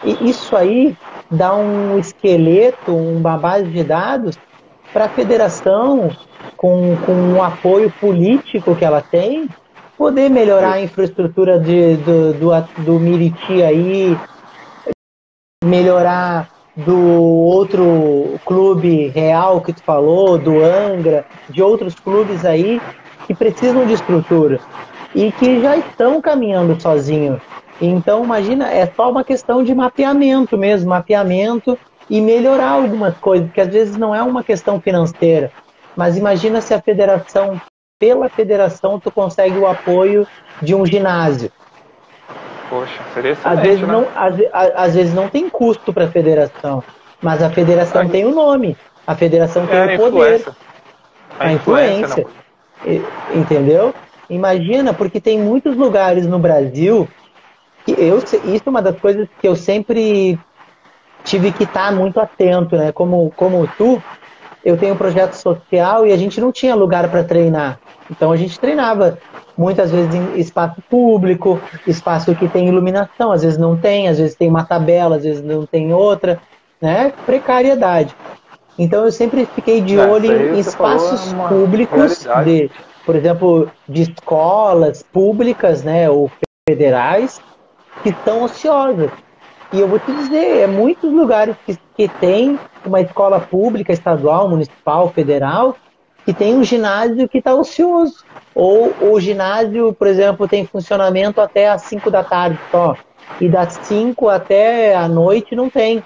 e isso aí dá um esqueleto, uma base de dados para a federação com, com o apoio político que ela tem, poder melhorar a infraestrutura de, do, do, do Miriti aí, melhorar do outro clube real que tu falou, do Angra, de outros clubes aí que precisam de estrutura e que já estão caminhando sozinhos. Então, imagina, é só uma questão de mapeamento mesmo, mapeamento e melhorar algumas coisas, que às vezes não é uma questão financeira, mas imagina se a federação, pela federação, tu consegue o apoio de um ginásio. Poxa, seria às vezes, né? não, às, às, vezes não tem custo para a federação, mas a federação tem o nome, a federação tem é o poder, influência. a, a influência, influência entendeu? Imagina, porque tem muitos lugares no Brasil que eu, isso é uma das coisas que eu sempre tive que estar muito atento, né? Como, como tu, eu tenho um projeto social e a gente não tinha lugar para treinar. Então a gente treinava muitas vezes em espaço público, espaço que tem iluminação, às vezes não tem, às vezes tem uma tabela, às vezes não tem outra, né? Precariedade. Então eu sempre fiquei de olho em espaços públicos de, por exemplo, de escolas públicas, né, ou federais que estão ociosas. E eu vou te dizer, é muitos lugares que, que tem uma escola pública, estadual, municipal, federal, que tem um ginásio que está ocioso. Ou o ginásio, por exemplo, tem funcionamento até às 5 da tarde só. E das 5 até a noite não tem.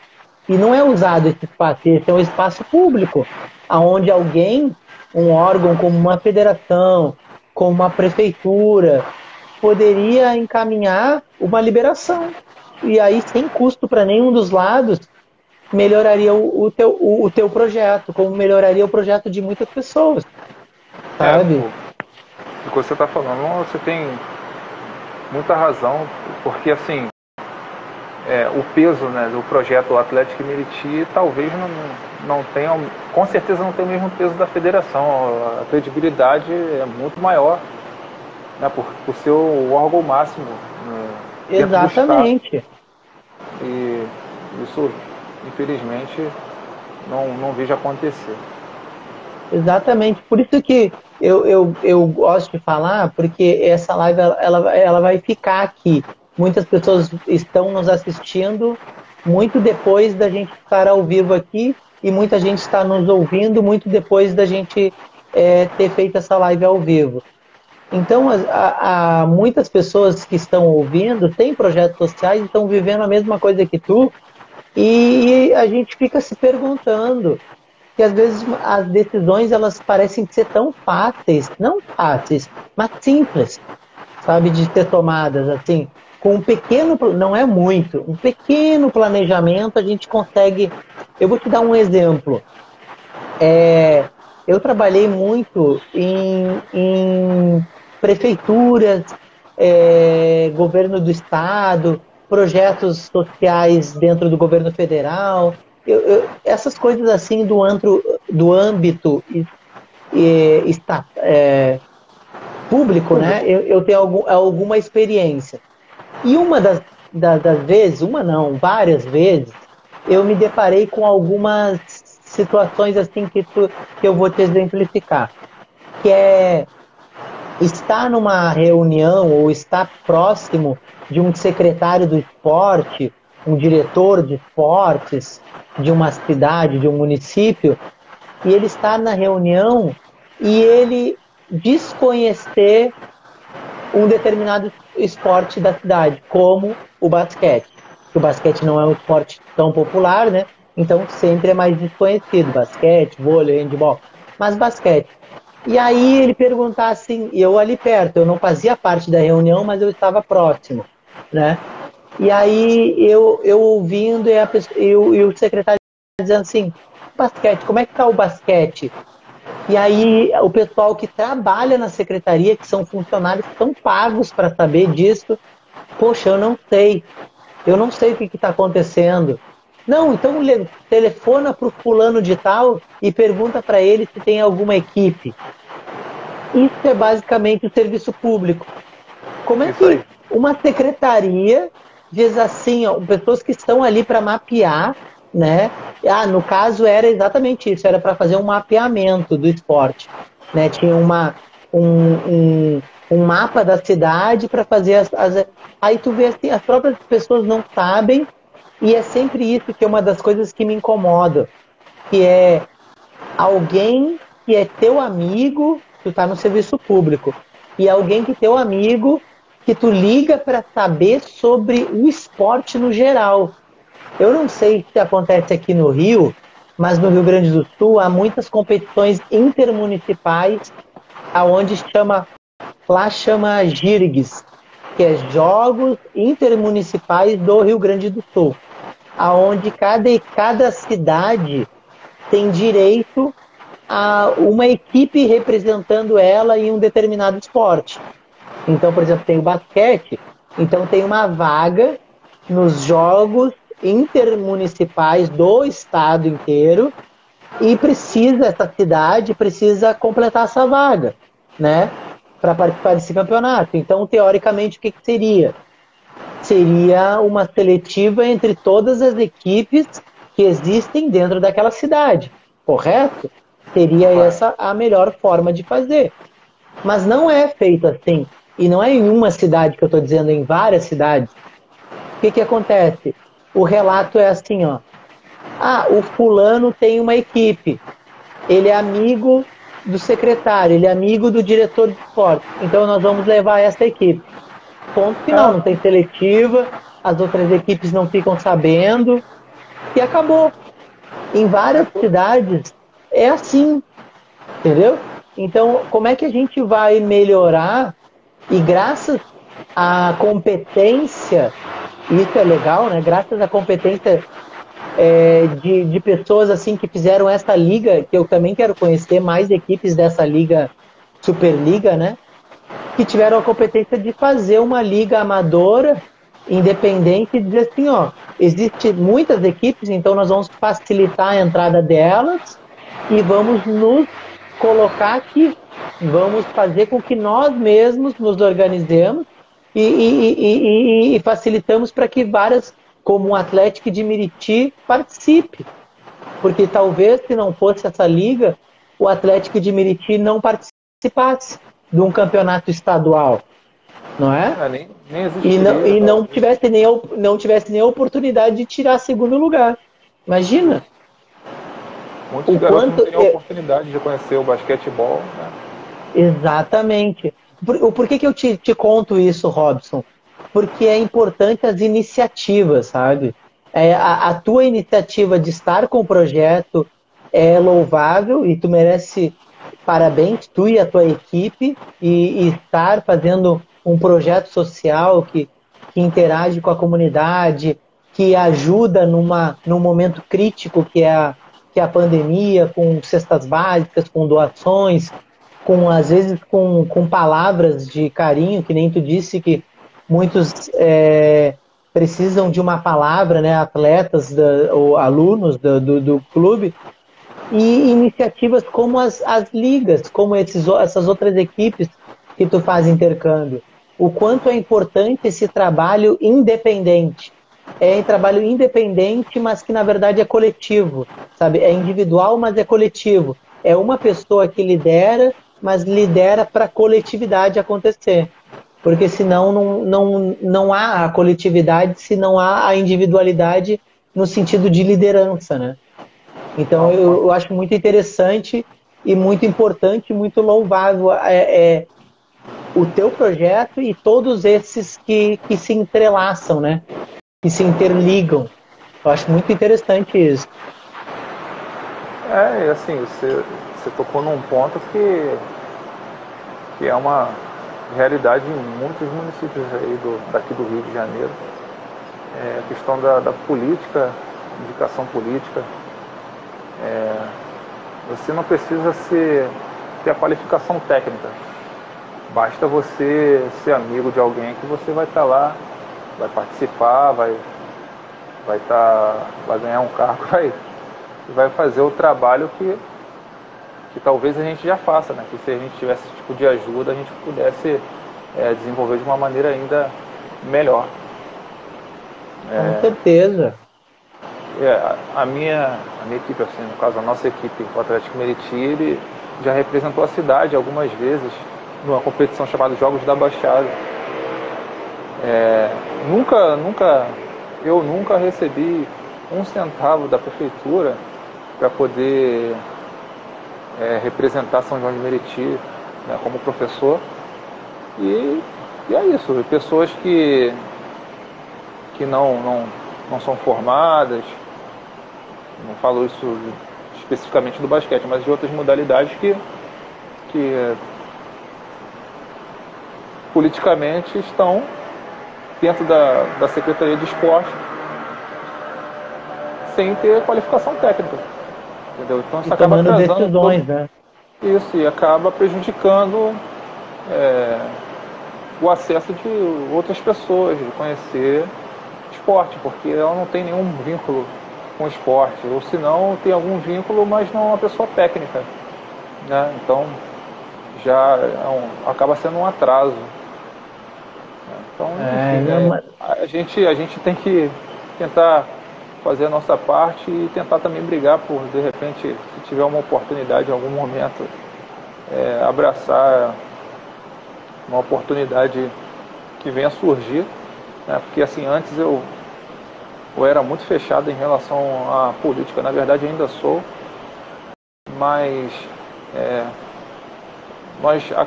E não é usado esse espaço. Esse é um espaço público, onde alguém, um órgão como uma federação, como uma prefeitura, poderia encaminhar uma liberação e aí sem custo para nenhum dos lados melhoraria o, o teu, o, o, teu projeto, como melhoraria o projeto de muitas pessoas. Sabe? É, o que você está falando, você tem muita razão, porque assim, é, o peso né, do projeto Atlético Meriti talvez não, não tenha, com certeza não tem o mesmo peso da federação. A credibilidade é muito maior né, por, por ser o órgão máximo. Exatamente. E isso, infelizmente, não, não vejo acontecer. Exatamente. Por isso que eu, eu, eu gosto de falar, porque essa live ela, ela vai ficar aqui. Muitas pessoas estão nos assistindo muito depois da gente estar ao vivo aqui e muita gente está nos ouvindo muito depois da gente é, ter feito essa live ao vivo. Então, a, a, muitas pessoas que estão ouvindo têm projetos sociais e estão vivendo a mesma coisa que tu, e a gente fica se perguntando que às vezes as decisões elas parecem ser tão fáceis, não fáceis, mas simples, sabe, de ser tomadas assim, com um pequeno, não é muito, um pequeno planejamento a gente consegue. Eu vou te dar um exemplo. É, eu trabalhei muito em, em prefeituras, é, governo do estado, projetos sociais dentro do governo federal. Eu, eu, essas coisas assim do, antro, do âmbito e, e, está, é, público, né? Eu, eu tenho algum, alguma experiência. E uma das, das, das vezes, uma não, várias vezes, eu me deparei com algumas situações assim que, tu, que eu vou te exemplificar. Que é estar numa reunião ou estar próximo de um secretário do esporte, um diretor de esportes de uma cidade, de um município, e ele estar na reunião e ele desconhecer um determinado esporte da cidade, como o basquete. O basquete não é um esporte tão popular, né? Então sempre é mais desconhecido. Basquete, vôlei, handball. Mas basquete. E aí ele perguntar assim, eu ali perto, eu não fazia parte da reunião, mas eu estava próximo, né? E aí eu, eu ouvindo e, pessoa, e, o, e o secretário dizendo assim, basquete, como é que tá o basquete? E aí o pessoal que trabalha na secretaria, que são funcionários, são pagos para saber disso. Poxa, eu não sei. Eu não sei o que está acontecendo. Não, então telefona para o fulano de tal e pergunta para ele se tem alguma equipe. Isso é basicamente o serviço público. Como é que uma secretaria diz assim, ó, pessoas que estão ali para mapear, né? Ah, no caso era exatamente isso, era para fazer um mapeamento do esporte, né? Tinha uma um, um, um mapa da cidade para fazer as, as, aí tu vê assim, as próprias pessoas não sabem e é sempre isso que é uma das coisas que me incomoda, que é alguém que é teu amigo, tu tá no serviço público, e alguém que é teu amigo que tu liga para saber sobre o esporte no geral. Eu não sei se acontece aqui no Rio, mas no Rio Grande do Sul há muitas competições intermunicipais aonde chama lá chama GIRGS, que é Jogos Intermunicipais do Rio Grande do Sul aonde cada, cada cidade tem direito a uma equipe representando ela em um determinado esporte. Então, por exemplo, tem o basquete, então tem uma vaga nos jogos intermunicipais do estado inteiro e precisa essa cidade precisa completar essa vaga, né, para participar desse campeonato. Então, teoricamente, o que, que seria? Seria uma seletiva entre todas as equipes que existem dentro daquela cidade, correto? Seria essa a melhor forma de fazer. Mas não é feito assim. E não é em uma cidade que eu estou dizendo, em várias cidades. O que, que acontece? O relato é assim, ó. Ah, o fulano tem uma equipe. Ele é amigo do secretário, ele é amigo do diretor de esporte. Então nós vamos levar essa equipe. Ponto final, não tem seletiva, as outras equipes não ficam sabendo e acabou. Em várias cidades é assim, entendeu? Então, como é que a gente vai melhorar e graças à competência, isso é legal, né? Graças à competência é, de, de pessoas assim que fizeram essa liga, que eu também quero conhecer mais equipes dessa liga Superliga, né? Que tiveram a competência de fazer uma liga amadora, independente, e dizer assim, ó, existem muitas equipes, então nós vamos facilitar a entrada delas e vamos nos colocar aqui, vamos fazer com que nós mesmos nos organizemos e, e, e, e facilitamos para que várias, como o Atlético de Miriti, participe. Porque talvez se não fosse essa liga, o Atlético de Miriti não participasse de um campeonato estadual, não é? é nem, nem e não, e não tivesse nem não tivesse nem a oportunidade de tirar segundo lugar. Imagina. Muitos o quanto não têm a oportunidade de conhecer o basquetebol. Né? Exatamente. por, por que, que eu te, te conto isso, Robson? Porque é importante as iniciativas, sabe? É, a, a tua iniciativa de estar com o projeto é louvável e tu merece parabéns, tu e a tua equipe, e, e estar fazendo um projeto social que, que interage com a comunidade, que ajuda numa, num momento crítico que é, a, que é a pandemia, com cestas básicas, com doações, com às vezes com, com palavras de carinho, que nem tu disse que muitos é, precisam de uma palavra, né, atletas da, ou alunos do, do, do, clube, e iniciativas como as, as ligas, como esses, essas outras equipes que tu faz intercâmbio. O quanto é importante esse trabalho independente. É um trabalho independente, mas que na verdade é coletivo, sabe? É individual, mas é coletivo. É uma pessoa que lidera, mas lidera para a coletividade acontecer porque senão não, não, não há a coletividade se não há a individualidade no sentido de liderança, né? Então eu, eu acho muito interessante e muito importante, muito louvável é, é, o teu projeto e todos esses que, que se entrelaçam, né? Que se interligam. Eu acho muito interessante isso. É, assim, você, você tocou num ponto que, que é uma realidade em muitos municípios aí do, daqui do Rio de Janeiro. É, a questão da, da política, indicação política. É, você não precisa ser, ter a qualificação técnica. Basta você ser amigo de alguém que você vai estar tá lá, vai participar, vai, vai, tá, vai ganhar um cargo, vai, vai fazer o trabalho que que talvez a gente já faça, né? Que se a gente tivesse esse tipo de ajuda, a gente pudesse é, desenvolver de uma maneira ainda melhor. Com certeza. A, minha, a minha equipe, assim, no caso a nossa equipe, o Atlético Meriti, já representou a cidade algumas vezes numa competição chamada Jogos da Baixada. É, nunca, nunca, eu nunca recebi um centavo da prefeitura para poder é, representar São João de Meriti né, como professor. E, e, é isso, pessoas que, que não, não, não são formadas, não falo isso especificamente do basquete, mas de outras modalidades que, que politicamente estão dentro da, da Secretaria de Esporte sem ter qualificação técnica. Entendeu? Então isso acaba atrasando decisões, todo... né? Isso, e acaba prejudicando é, o acesso de outras pessoas, de conhecer esporte, porque ela não tem nenhum vínculo com o esporte, ou se não tem algum vínculo, mas não é uma pessoa técnica. Né? Então já é um, acaba sendo um atraso. Então, é, enfim, é, mas... a, gente, a gente tem que tentar fazer a nossa parte e tentar também brigar por, de repente, se tiver uma oportunidade em algum momento, é, abraçar uma oportunidade que venha surgir. Né? Porque assim, antes eu, eu era muito fechado em relação à política, na verdade ainda sou, mas é, nós a,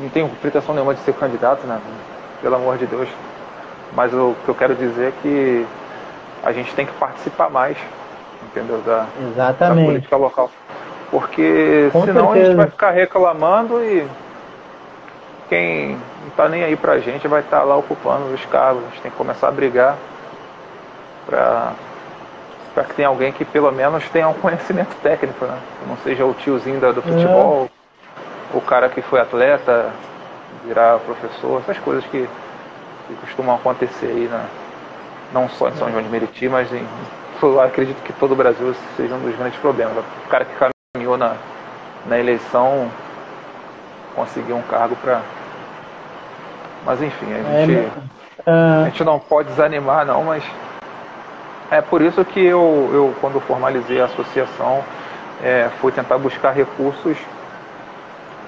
não tenho pretensão nenhuma de ser candidato, né? pelo amor de Deus. Mas o que eu quero dizer é que a gente tem que participar mais, entendeu? Da, Exatamente. da política local. Porque Com senão certeza. a gente vai ficar reclamando e quem não está nem aí pra gente vai estar tá lá ocupando os cargos. A gente tem que começar a brigar para para que tenha alguém que pelo menos tenha um conhecimento técnico, né? Que não seja o tiozinho do futebol, é. o cara que foi atleta, virar professor, essas coisas que, que costumam acontecer aí na, não só em São João de Meriti, mas em, eu acredito que todo o Brasil seja um dos grandes problemas. O cara que caminhou na, na eleição conseguiu um cargo para. Mas enfim, a é, gente, é, a gente não pode desanimar não, mas é por isso que eu, eu quando formalizei a associação, é, fui tentar buscar recursos.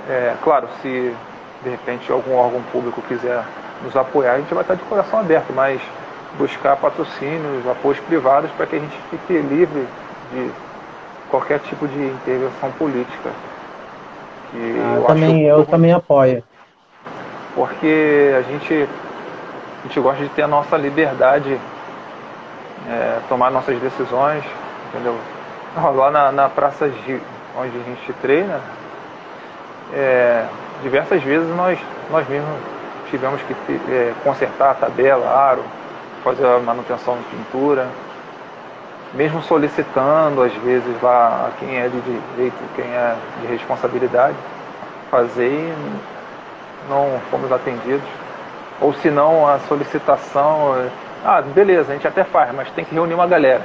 É, claro, se de repente algum órgão público quiser nos apoiar, a gente vai estar de coração aberto, mas buscar patrocínios, apoios privados para que a gente fique livre de qualquer tipo de intervenção política. Ah, eu também, eu também apoio. porque a gente, a gente gosta de ter a nossa liberdade, é, tomar nossas decisões, entendeu? Lá na, na praça de, onde a gente treina, é, diversas vezes nós, nós mesmos tivemos que é, consertar a tabela, aro, fazer a manutenção de pintura, mesmo solicitando às vezes lá quem é de direito, quem é de responsabilidade, fazer e não fomos atendidos. Ou se não a solicitação, ah, beleza, a gente até faz, mas tem que reunir uma galera.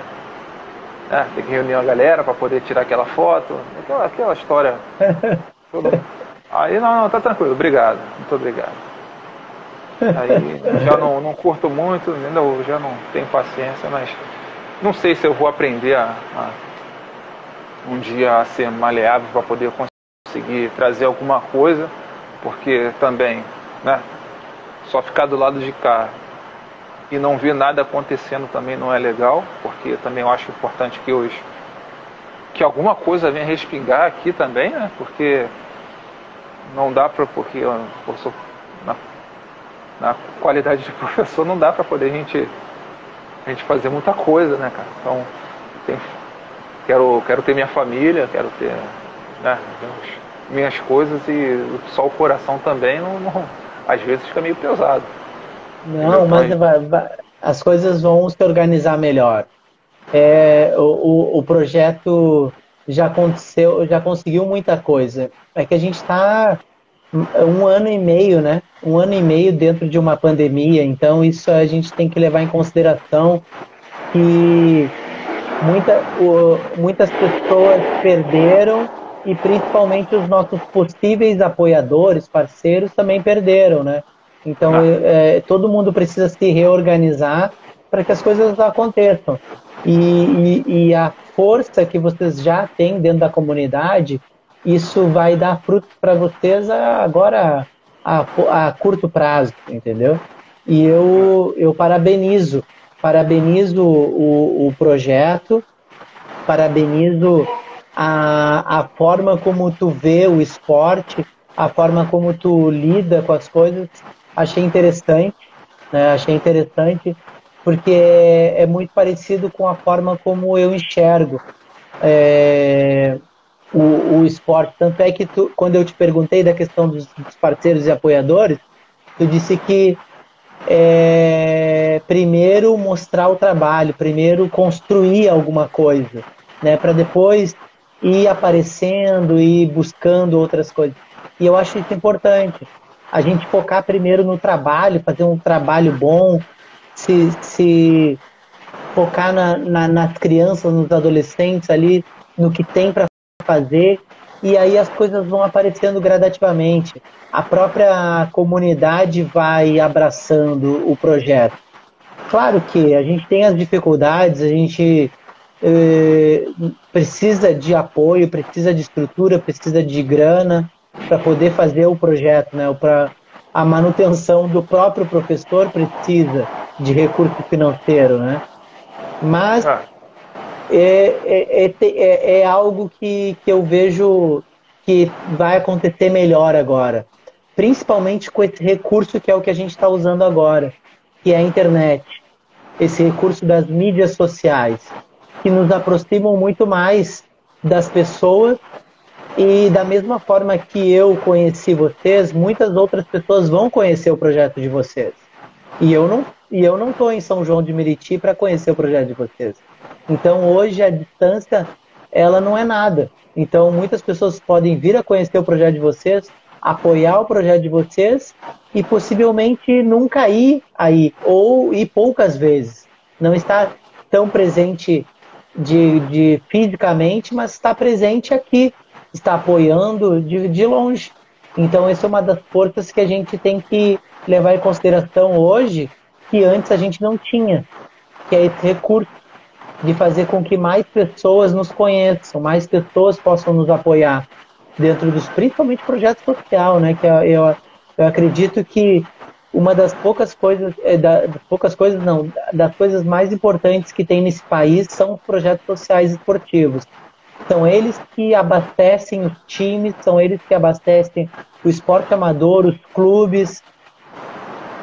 É, tem que reunir uma galera para poder tirar aquela foto, aquela, aquela história. Aí não, não, tá tranquilo, obrigado, muito obrigado. Aí já não, não curto muito, ainda já não tenho paciência, mas não sei se eu vou aprender a, a um dia a ser maleável para poder conseguir trazer alguma coisa, porque também, né, só ficar do lado de cá e não ver nada acontecendo também não é legal, porque também eu acho importante que os que alguma coisa venha respingar aqui também, né? Porque não dá para porque eu, eu sou na, na qualidade de professor não dá para poder a gente a gente fazer muita coisa, né, cara? Então, tem, quero, quero ter minha família, quero ter né, minhas coisas e só o coração também, não, não às vezes fica meio pesado. Não, mas vai, vai, as coisas vão se organizar melhor. É, o, o projeto já aconteceu, já conseguiu muita coisa. É que a gente está um ano e meio, né? Um ano e meio dentro de uma pandemia, então isso a gente tem que levar em consideração que muita, o, muitas pessoas perderam e principalmente os nossos possíveis apoiadores, parceiros também perderam, né? Então ah. é, todo mundo precisa se reorganizar para que as coisas aconteçam. E, e, e a força que vocês já têm dentro da comunidade isso vai dar frutos para vocês agora a, a, curto prazo, entendeu? E eu, eu parabenizo, parabenizo o, o projeto, parabenizo a, a forma como tu vê o esporte, a forma como tu lida com as coisas, achei interessante, né? achei interessante, porque é, muito parecido com a forma como eu enxergo. É, o, o esporte. Tanto é que tu, quando eu te perguntei da questão dos, dos parceiros e apoiadores, tu disse que é, primeiro mostrar o trabalho, primeiro construir alguma coisa, né, para depois ir aparecendo e buscando outras coisas. E eu acho isso importante. A gente focar primeiro no trabalho, fazer um trabalho bom, se, se focar na, na, nas crianças, nos adolescentes ali, no que tem para fazer e aí as coisas vão aparecendo gradativamente. A própria comunidade vai abraçando o projeto. Claro que a gente tem as dificuldades, a gente eh, precisa de apoio, precisa de estrutura, precisa de grana para poder fazer o projeto, né? Para a manutenção do próprio professor precisa de recurso financeiro, né? Mas ah é, é, é, é, é algo que, que eu vejo que vai acontecer melhor agora. Principalmente com esse recurso que é o que a gente está usando agora, que é a internet. Esse recurso das mídias sociais, que nos aproximam muito mais das pessoas e da mesma forma que eu conheci vocês, muitas outras pessoas vão conhecer o projeto de vocês. E eu não e eu não estou em São João de Meriti para conhecer o projeto de vocês. Então hoje a distância ela não é nada. Então muitas pessoas podem vir a conhecer o projeto de vocês, apoiar o projeto de vocês e possivelmente nunca ir aí ou ir poucas vezes. Não estar tão presente de, de fisicamente, mas está presente aqui, está apoiando de, de longe. Então essa é uma das forças que a gente tem que levar em consideração hoje que antes a gente não tinha, que é esse recurso de fazer com que mais pessoas nos conheçam, mais pessoas possam nos apoiar dentro dos principalmente projetos social, né? Que eu, eu acredito que uma das poucas coisas, é, das poucas coisas não, das coisas mais importantes que tem nesse país são os projetos sociais esportivos. São eles que abastecem os times, são eles que abastecem o esporte amador, os clubes,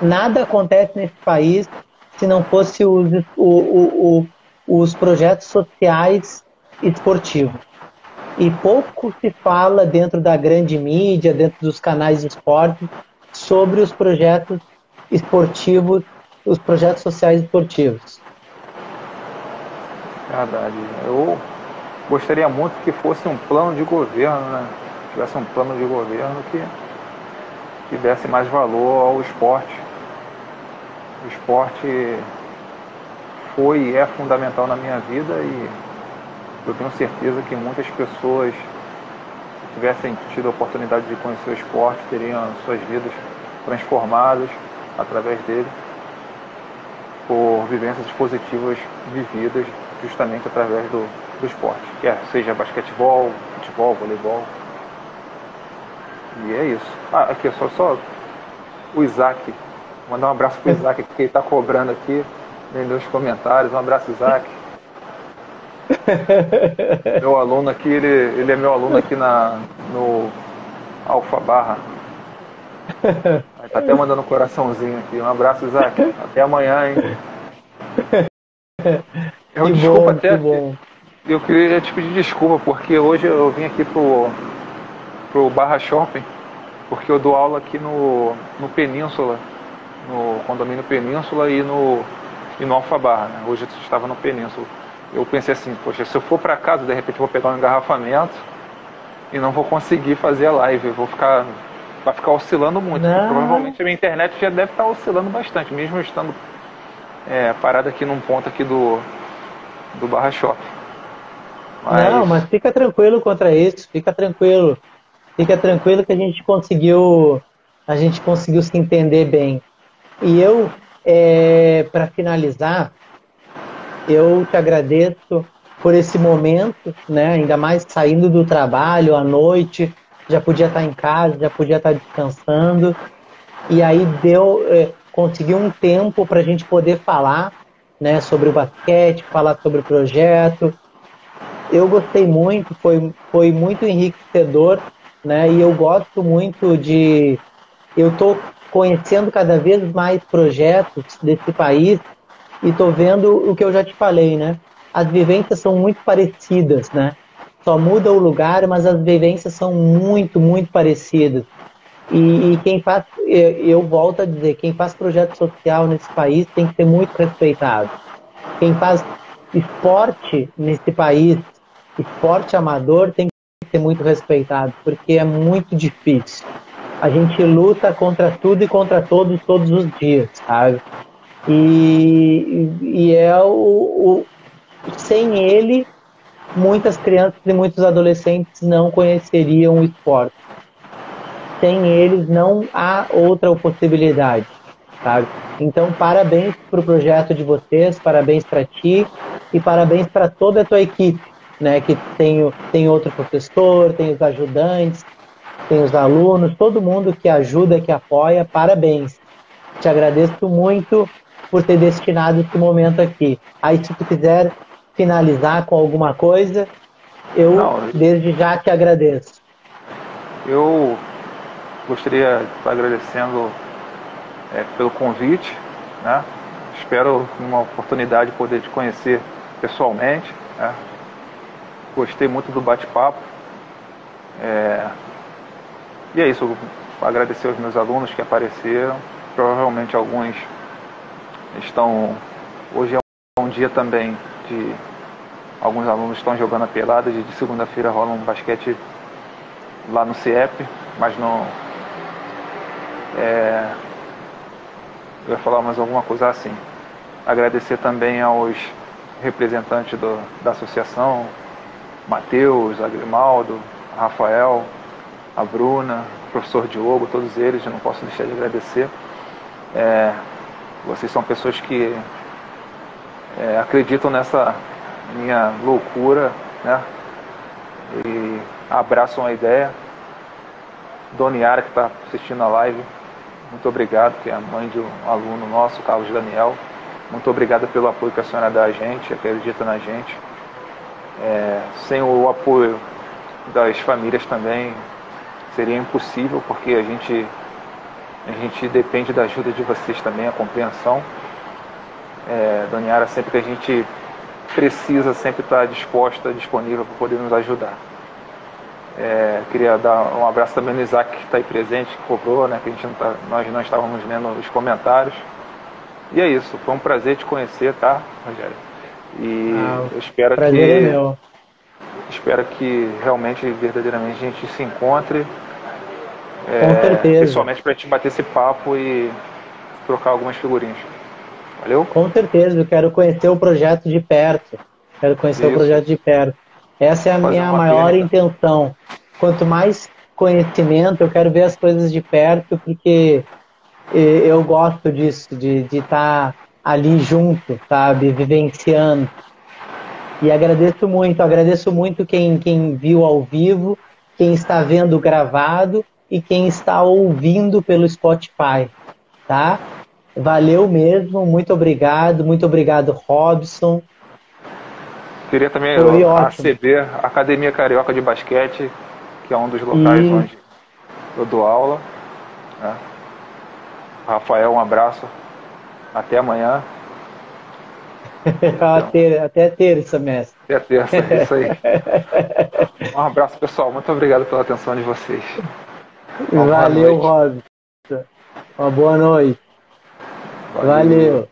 nada acontece nesse país se não fosse os, o, o, o, os projetos sociais esportivos. E pouco se fala dentro da grande mídia, dentro dos canais de esporte, sobre os projetos esportivos, os projetos sociais esportivos. Verdade. Eu gostaria muito que fosse um plano de governo, né? Tivesse um plano de governo que, que desse mais valor ao esporte. O esporte foi e é fundamental na minha vida e eu tenho certeza que muitas pessoas que tivessem tido a oportunidade de conhecer o esporte teriam suas vidas transformadas através dele por vivências positivas vividas justamente através do, do esporte, quer seja basquetebol, futebol, voleibol. E é isso. Ah, aqui, só, só o Isaac. Mandar um abraço pro Isaac, que ele tá cobrando aqui, vendeu os comentários. Um abraço, Isaac. meu aluno aqui, ele, ele é meu aluno aqui na, no Alfa Barra. Tá até mandando um coraçãozinho aqui. Um abraço, Isaac. Até amanhã, hein? Eu, que desculpa bom, até. Que eu queria te pedir desculpa, porque hoje eu vim aqui pro, pro Barra Shopping, porque eu dou aula aqui no, no Península, no condomínio Península e no, e no Alfa Barra. Né? Hoje eu estava no Península. Eu pensei assim, poxa, se eu for para casa, de repente eu vou pegar um engarrafamento e não vou conseguir fazer a live. Vou ficar. Vai ficar oscilando muito. Provavelmente a minha internet já deve estar oscilando bastante, mesmo estando é, parado aqui num ponto aqui do, do Barra Shopping. Mas... Não, mas fica tranquilo contra isso, fica tranquilo. Fica tranquilo que a gente conseguiu, a gente conseguiu se entender bem. E eu, é, para finalizar, eu te agradeço por esse momento, né? Ainda mais saindo do trabalho à noite, já podia estar em casa, já podia estar descansando. E aí deu, é, conseguiu um tempo para a gente poder falar né, sobre o basquete, falar sobre o projeto. Eu gostei muito, foi, foi muito enriquecedor, né, e eu gosto muito de. Eu estou conhecendo cada vez mais projetos desse país e estou vendo o que eu já te falei, né? As vivências são muito parecidas, né? Só muda o lugar, mas as vivências são muito, muito parecidas. E, e, quem faz, eu volto a dizer, quem faz projeto social nesse país tem que ser muito respeitado. Quem faz esporte nesse país, esporte amador, tem que ser muito respeitado, porque é muito difícil. A gente luta contra tudo e contra todos todos os dias, sabe? E, e é o, o sem ele, muitas crianças e muitos adolescentes não conheceriam o esporte sem eles não há outra possibilidade, sabe? Então, parabéns para o projeto de vocês, parabéns para ti e parabéns para toda a tua equipe, né? Que tem, tem outro professor, tem os ajudantes, tem os alunos, todo mundo que ajuda, que apoia, parabéns. Te agradeço muito por ter destinado esse momento aqui. Aí, se tu quiser finalizar com alguma coisa, eu Não, desde já te agradeço. Eu gostaria de estar agradecendo é, pelo convite. Né? Espero, numa oportunidade, poder te conhecer pessoalmente. Né? Gostei muito do bate-papo. É... E é isso. Agradecer aos meus alunos que apareceram. Provavelmente alguns estão. Hoje é um dia também de. Alguns alunos estão jogando a pelada. De segunda-feira rola um basquete lá no CIEP, mas não, é, eu ia falar mais alguma coisa assim. Agradecer também aos representantes do, da associação, Matheus, Agrimaldo, Rafael, a Bruna, o professor Diogo, todos eles, eu não posso deixar de agradecer. É, vocês são pessoas que é, acreditam nessa minha loucura, né? E abraçam a ideia. Dona Yara, que está assistindo a live, muito obrigado, que é a mãe de um aluno nosso, Carlos Daniel. Muito obrigado pelo apoio que a senhora dá a gente, acredita na gente. É, sem o apoio das famílias também seria impossível, porque a gente A gente depende da ajuda de vocês também, a compreensão. É, Dona Yara, sempre que a gente precisa, sempre está disposta, disponível para poder nos ajudar. É, queria dar um abraço também no Isaac que está aí presente, que cobrou, né, que a gente não tá, nós não estávamos lendo os comentários. E é isso, foi um prazer te conhecer, tá, Rogério? E ah, eu espero que. É. Espero que realmente, verdadeiramente, a gente se encontre. É, Com certeza. Pessoalmente para a gente bater esse papo e trocar algumas figurinhas. Valeu? Com certeza, eu quero conhecer o projeto de perto. Quero conhecer Isso. o projeto de perto. Essa é a Fazer minha maior intenção. Quanto mais conhecimento, eu quero ver as coisas de perto, porque eu gosto disso, de estar tá ali junto, sabe, vivenciando. E agradeço muito, agradeço muito quem, quem viu ao vivo, quem está vendo gravado e quem está ouvindo pelo Spotify, tá? Valeu mesmo, muito obrigado, muito obrigado, Robson. Queria também Foi a ACB, Academia Carioca de Basquete, que é um dos locais e... onde eu dou aula. Né? Rafael, um abraço. Até amanhã. Então, até, até terça, mestre. Até terça, é isso aí. um abraço, pessoal. Muito obrigado pela atenção de vocês. Uma Valeu, Robson. Uma boa noite. Valeu. Valeu.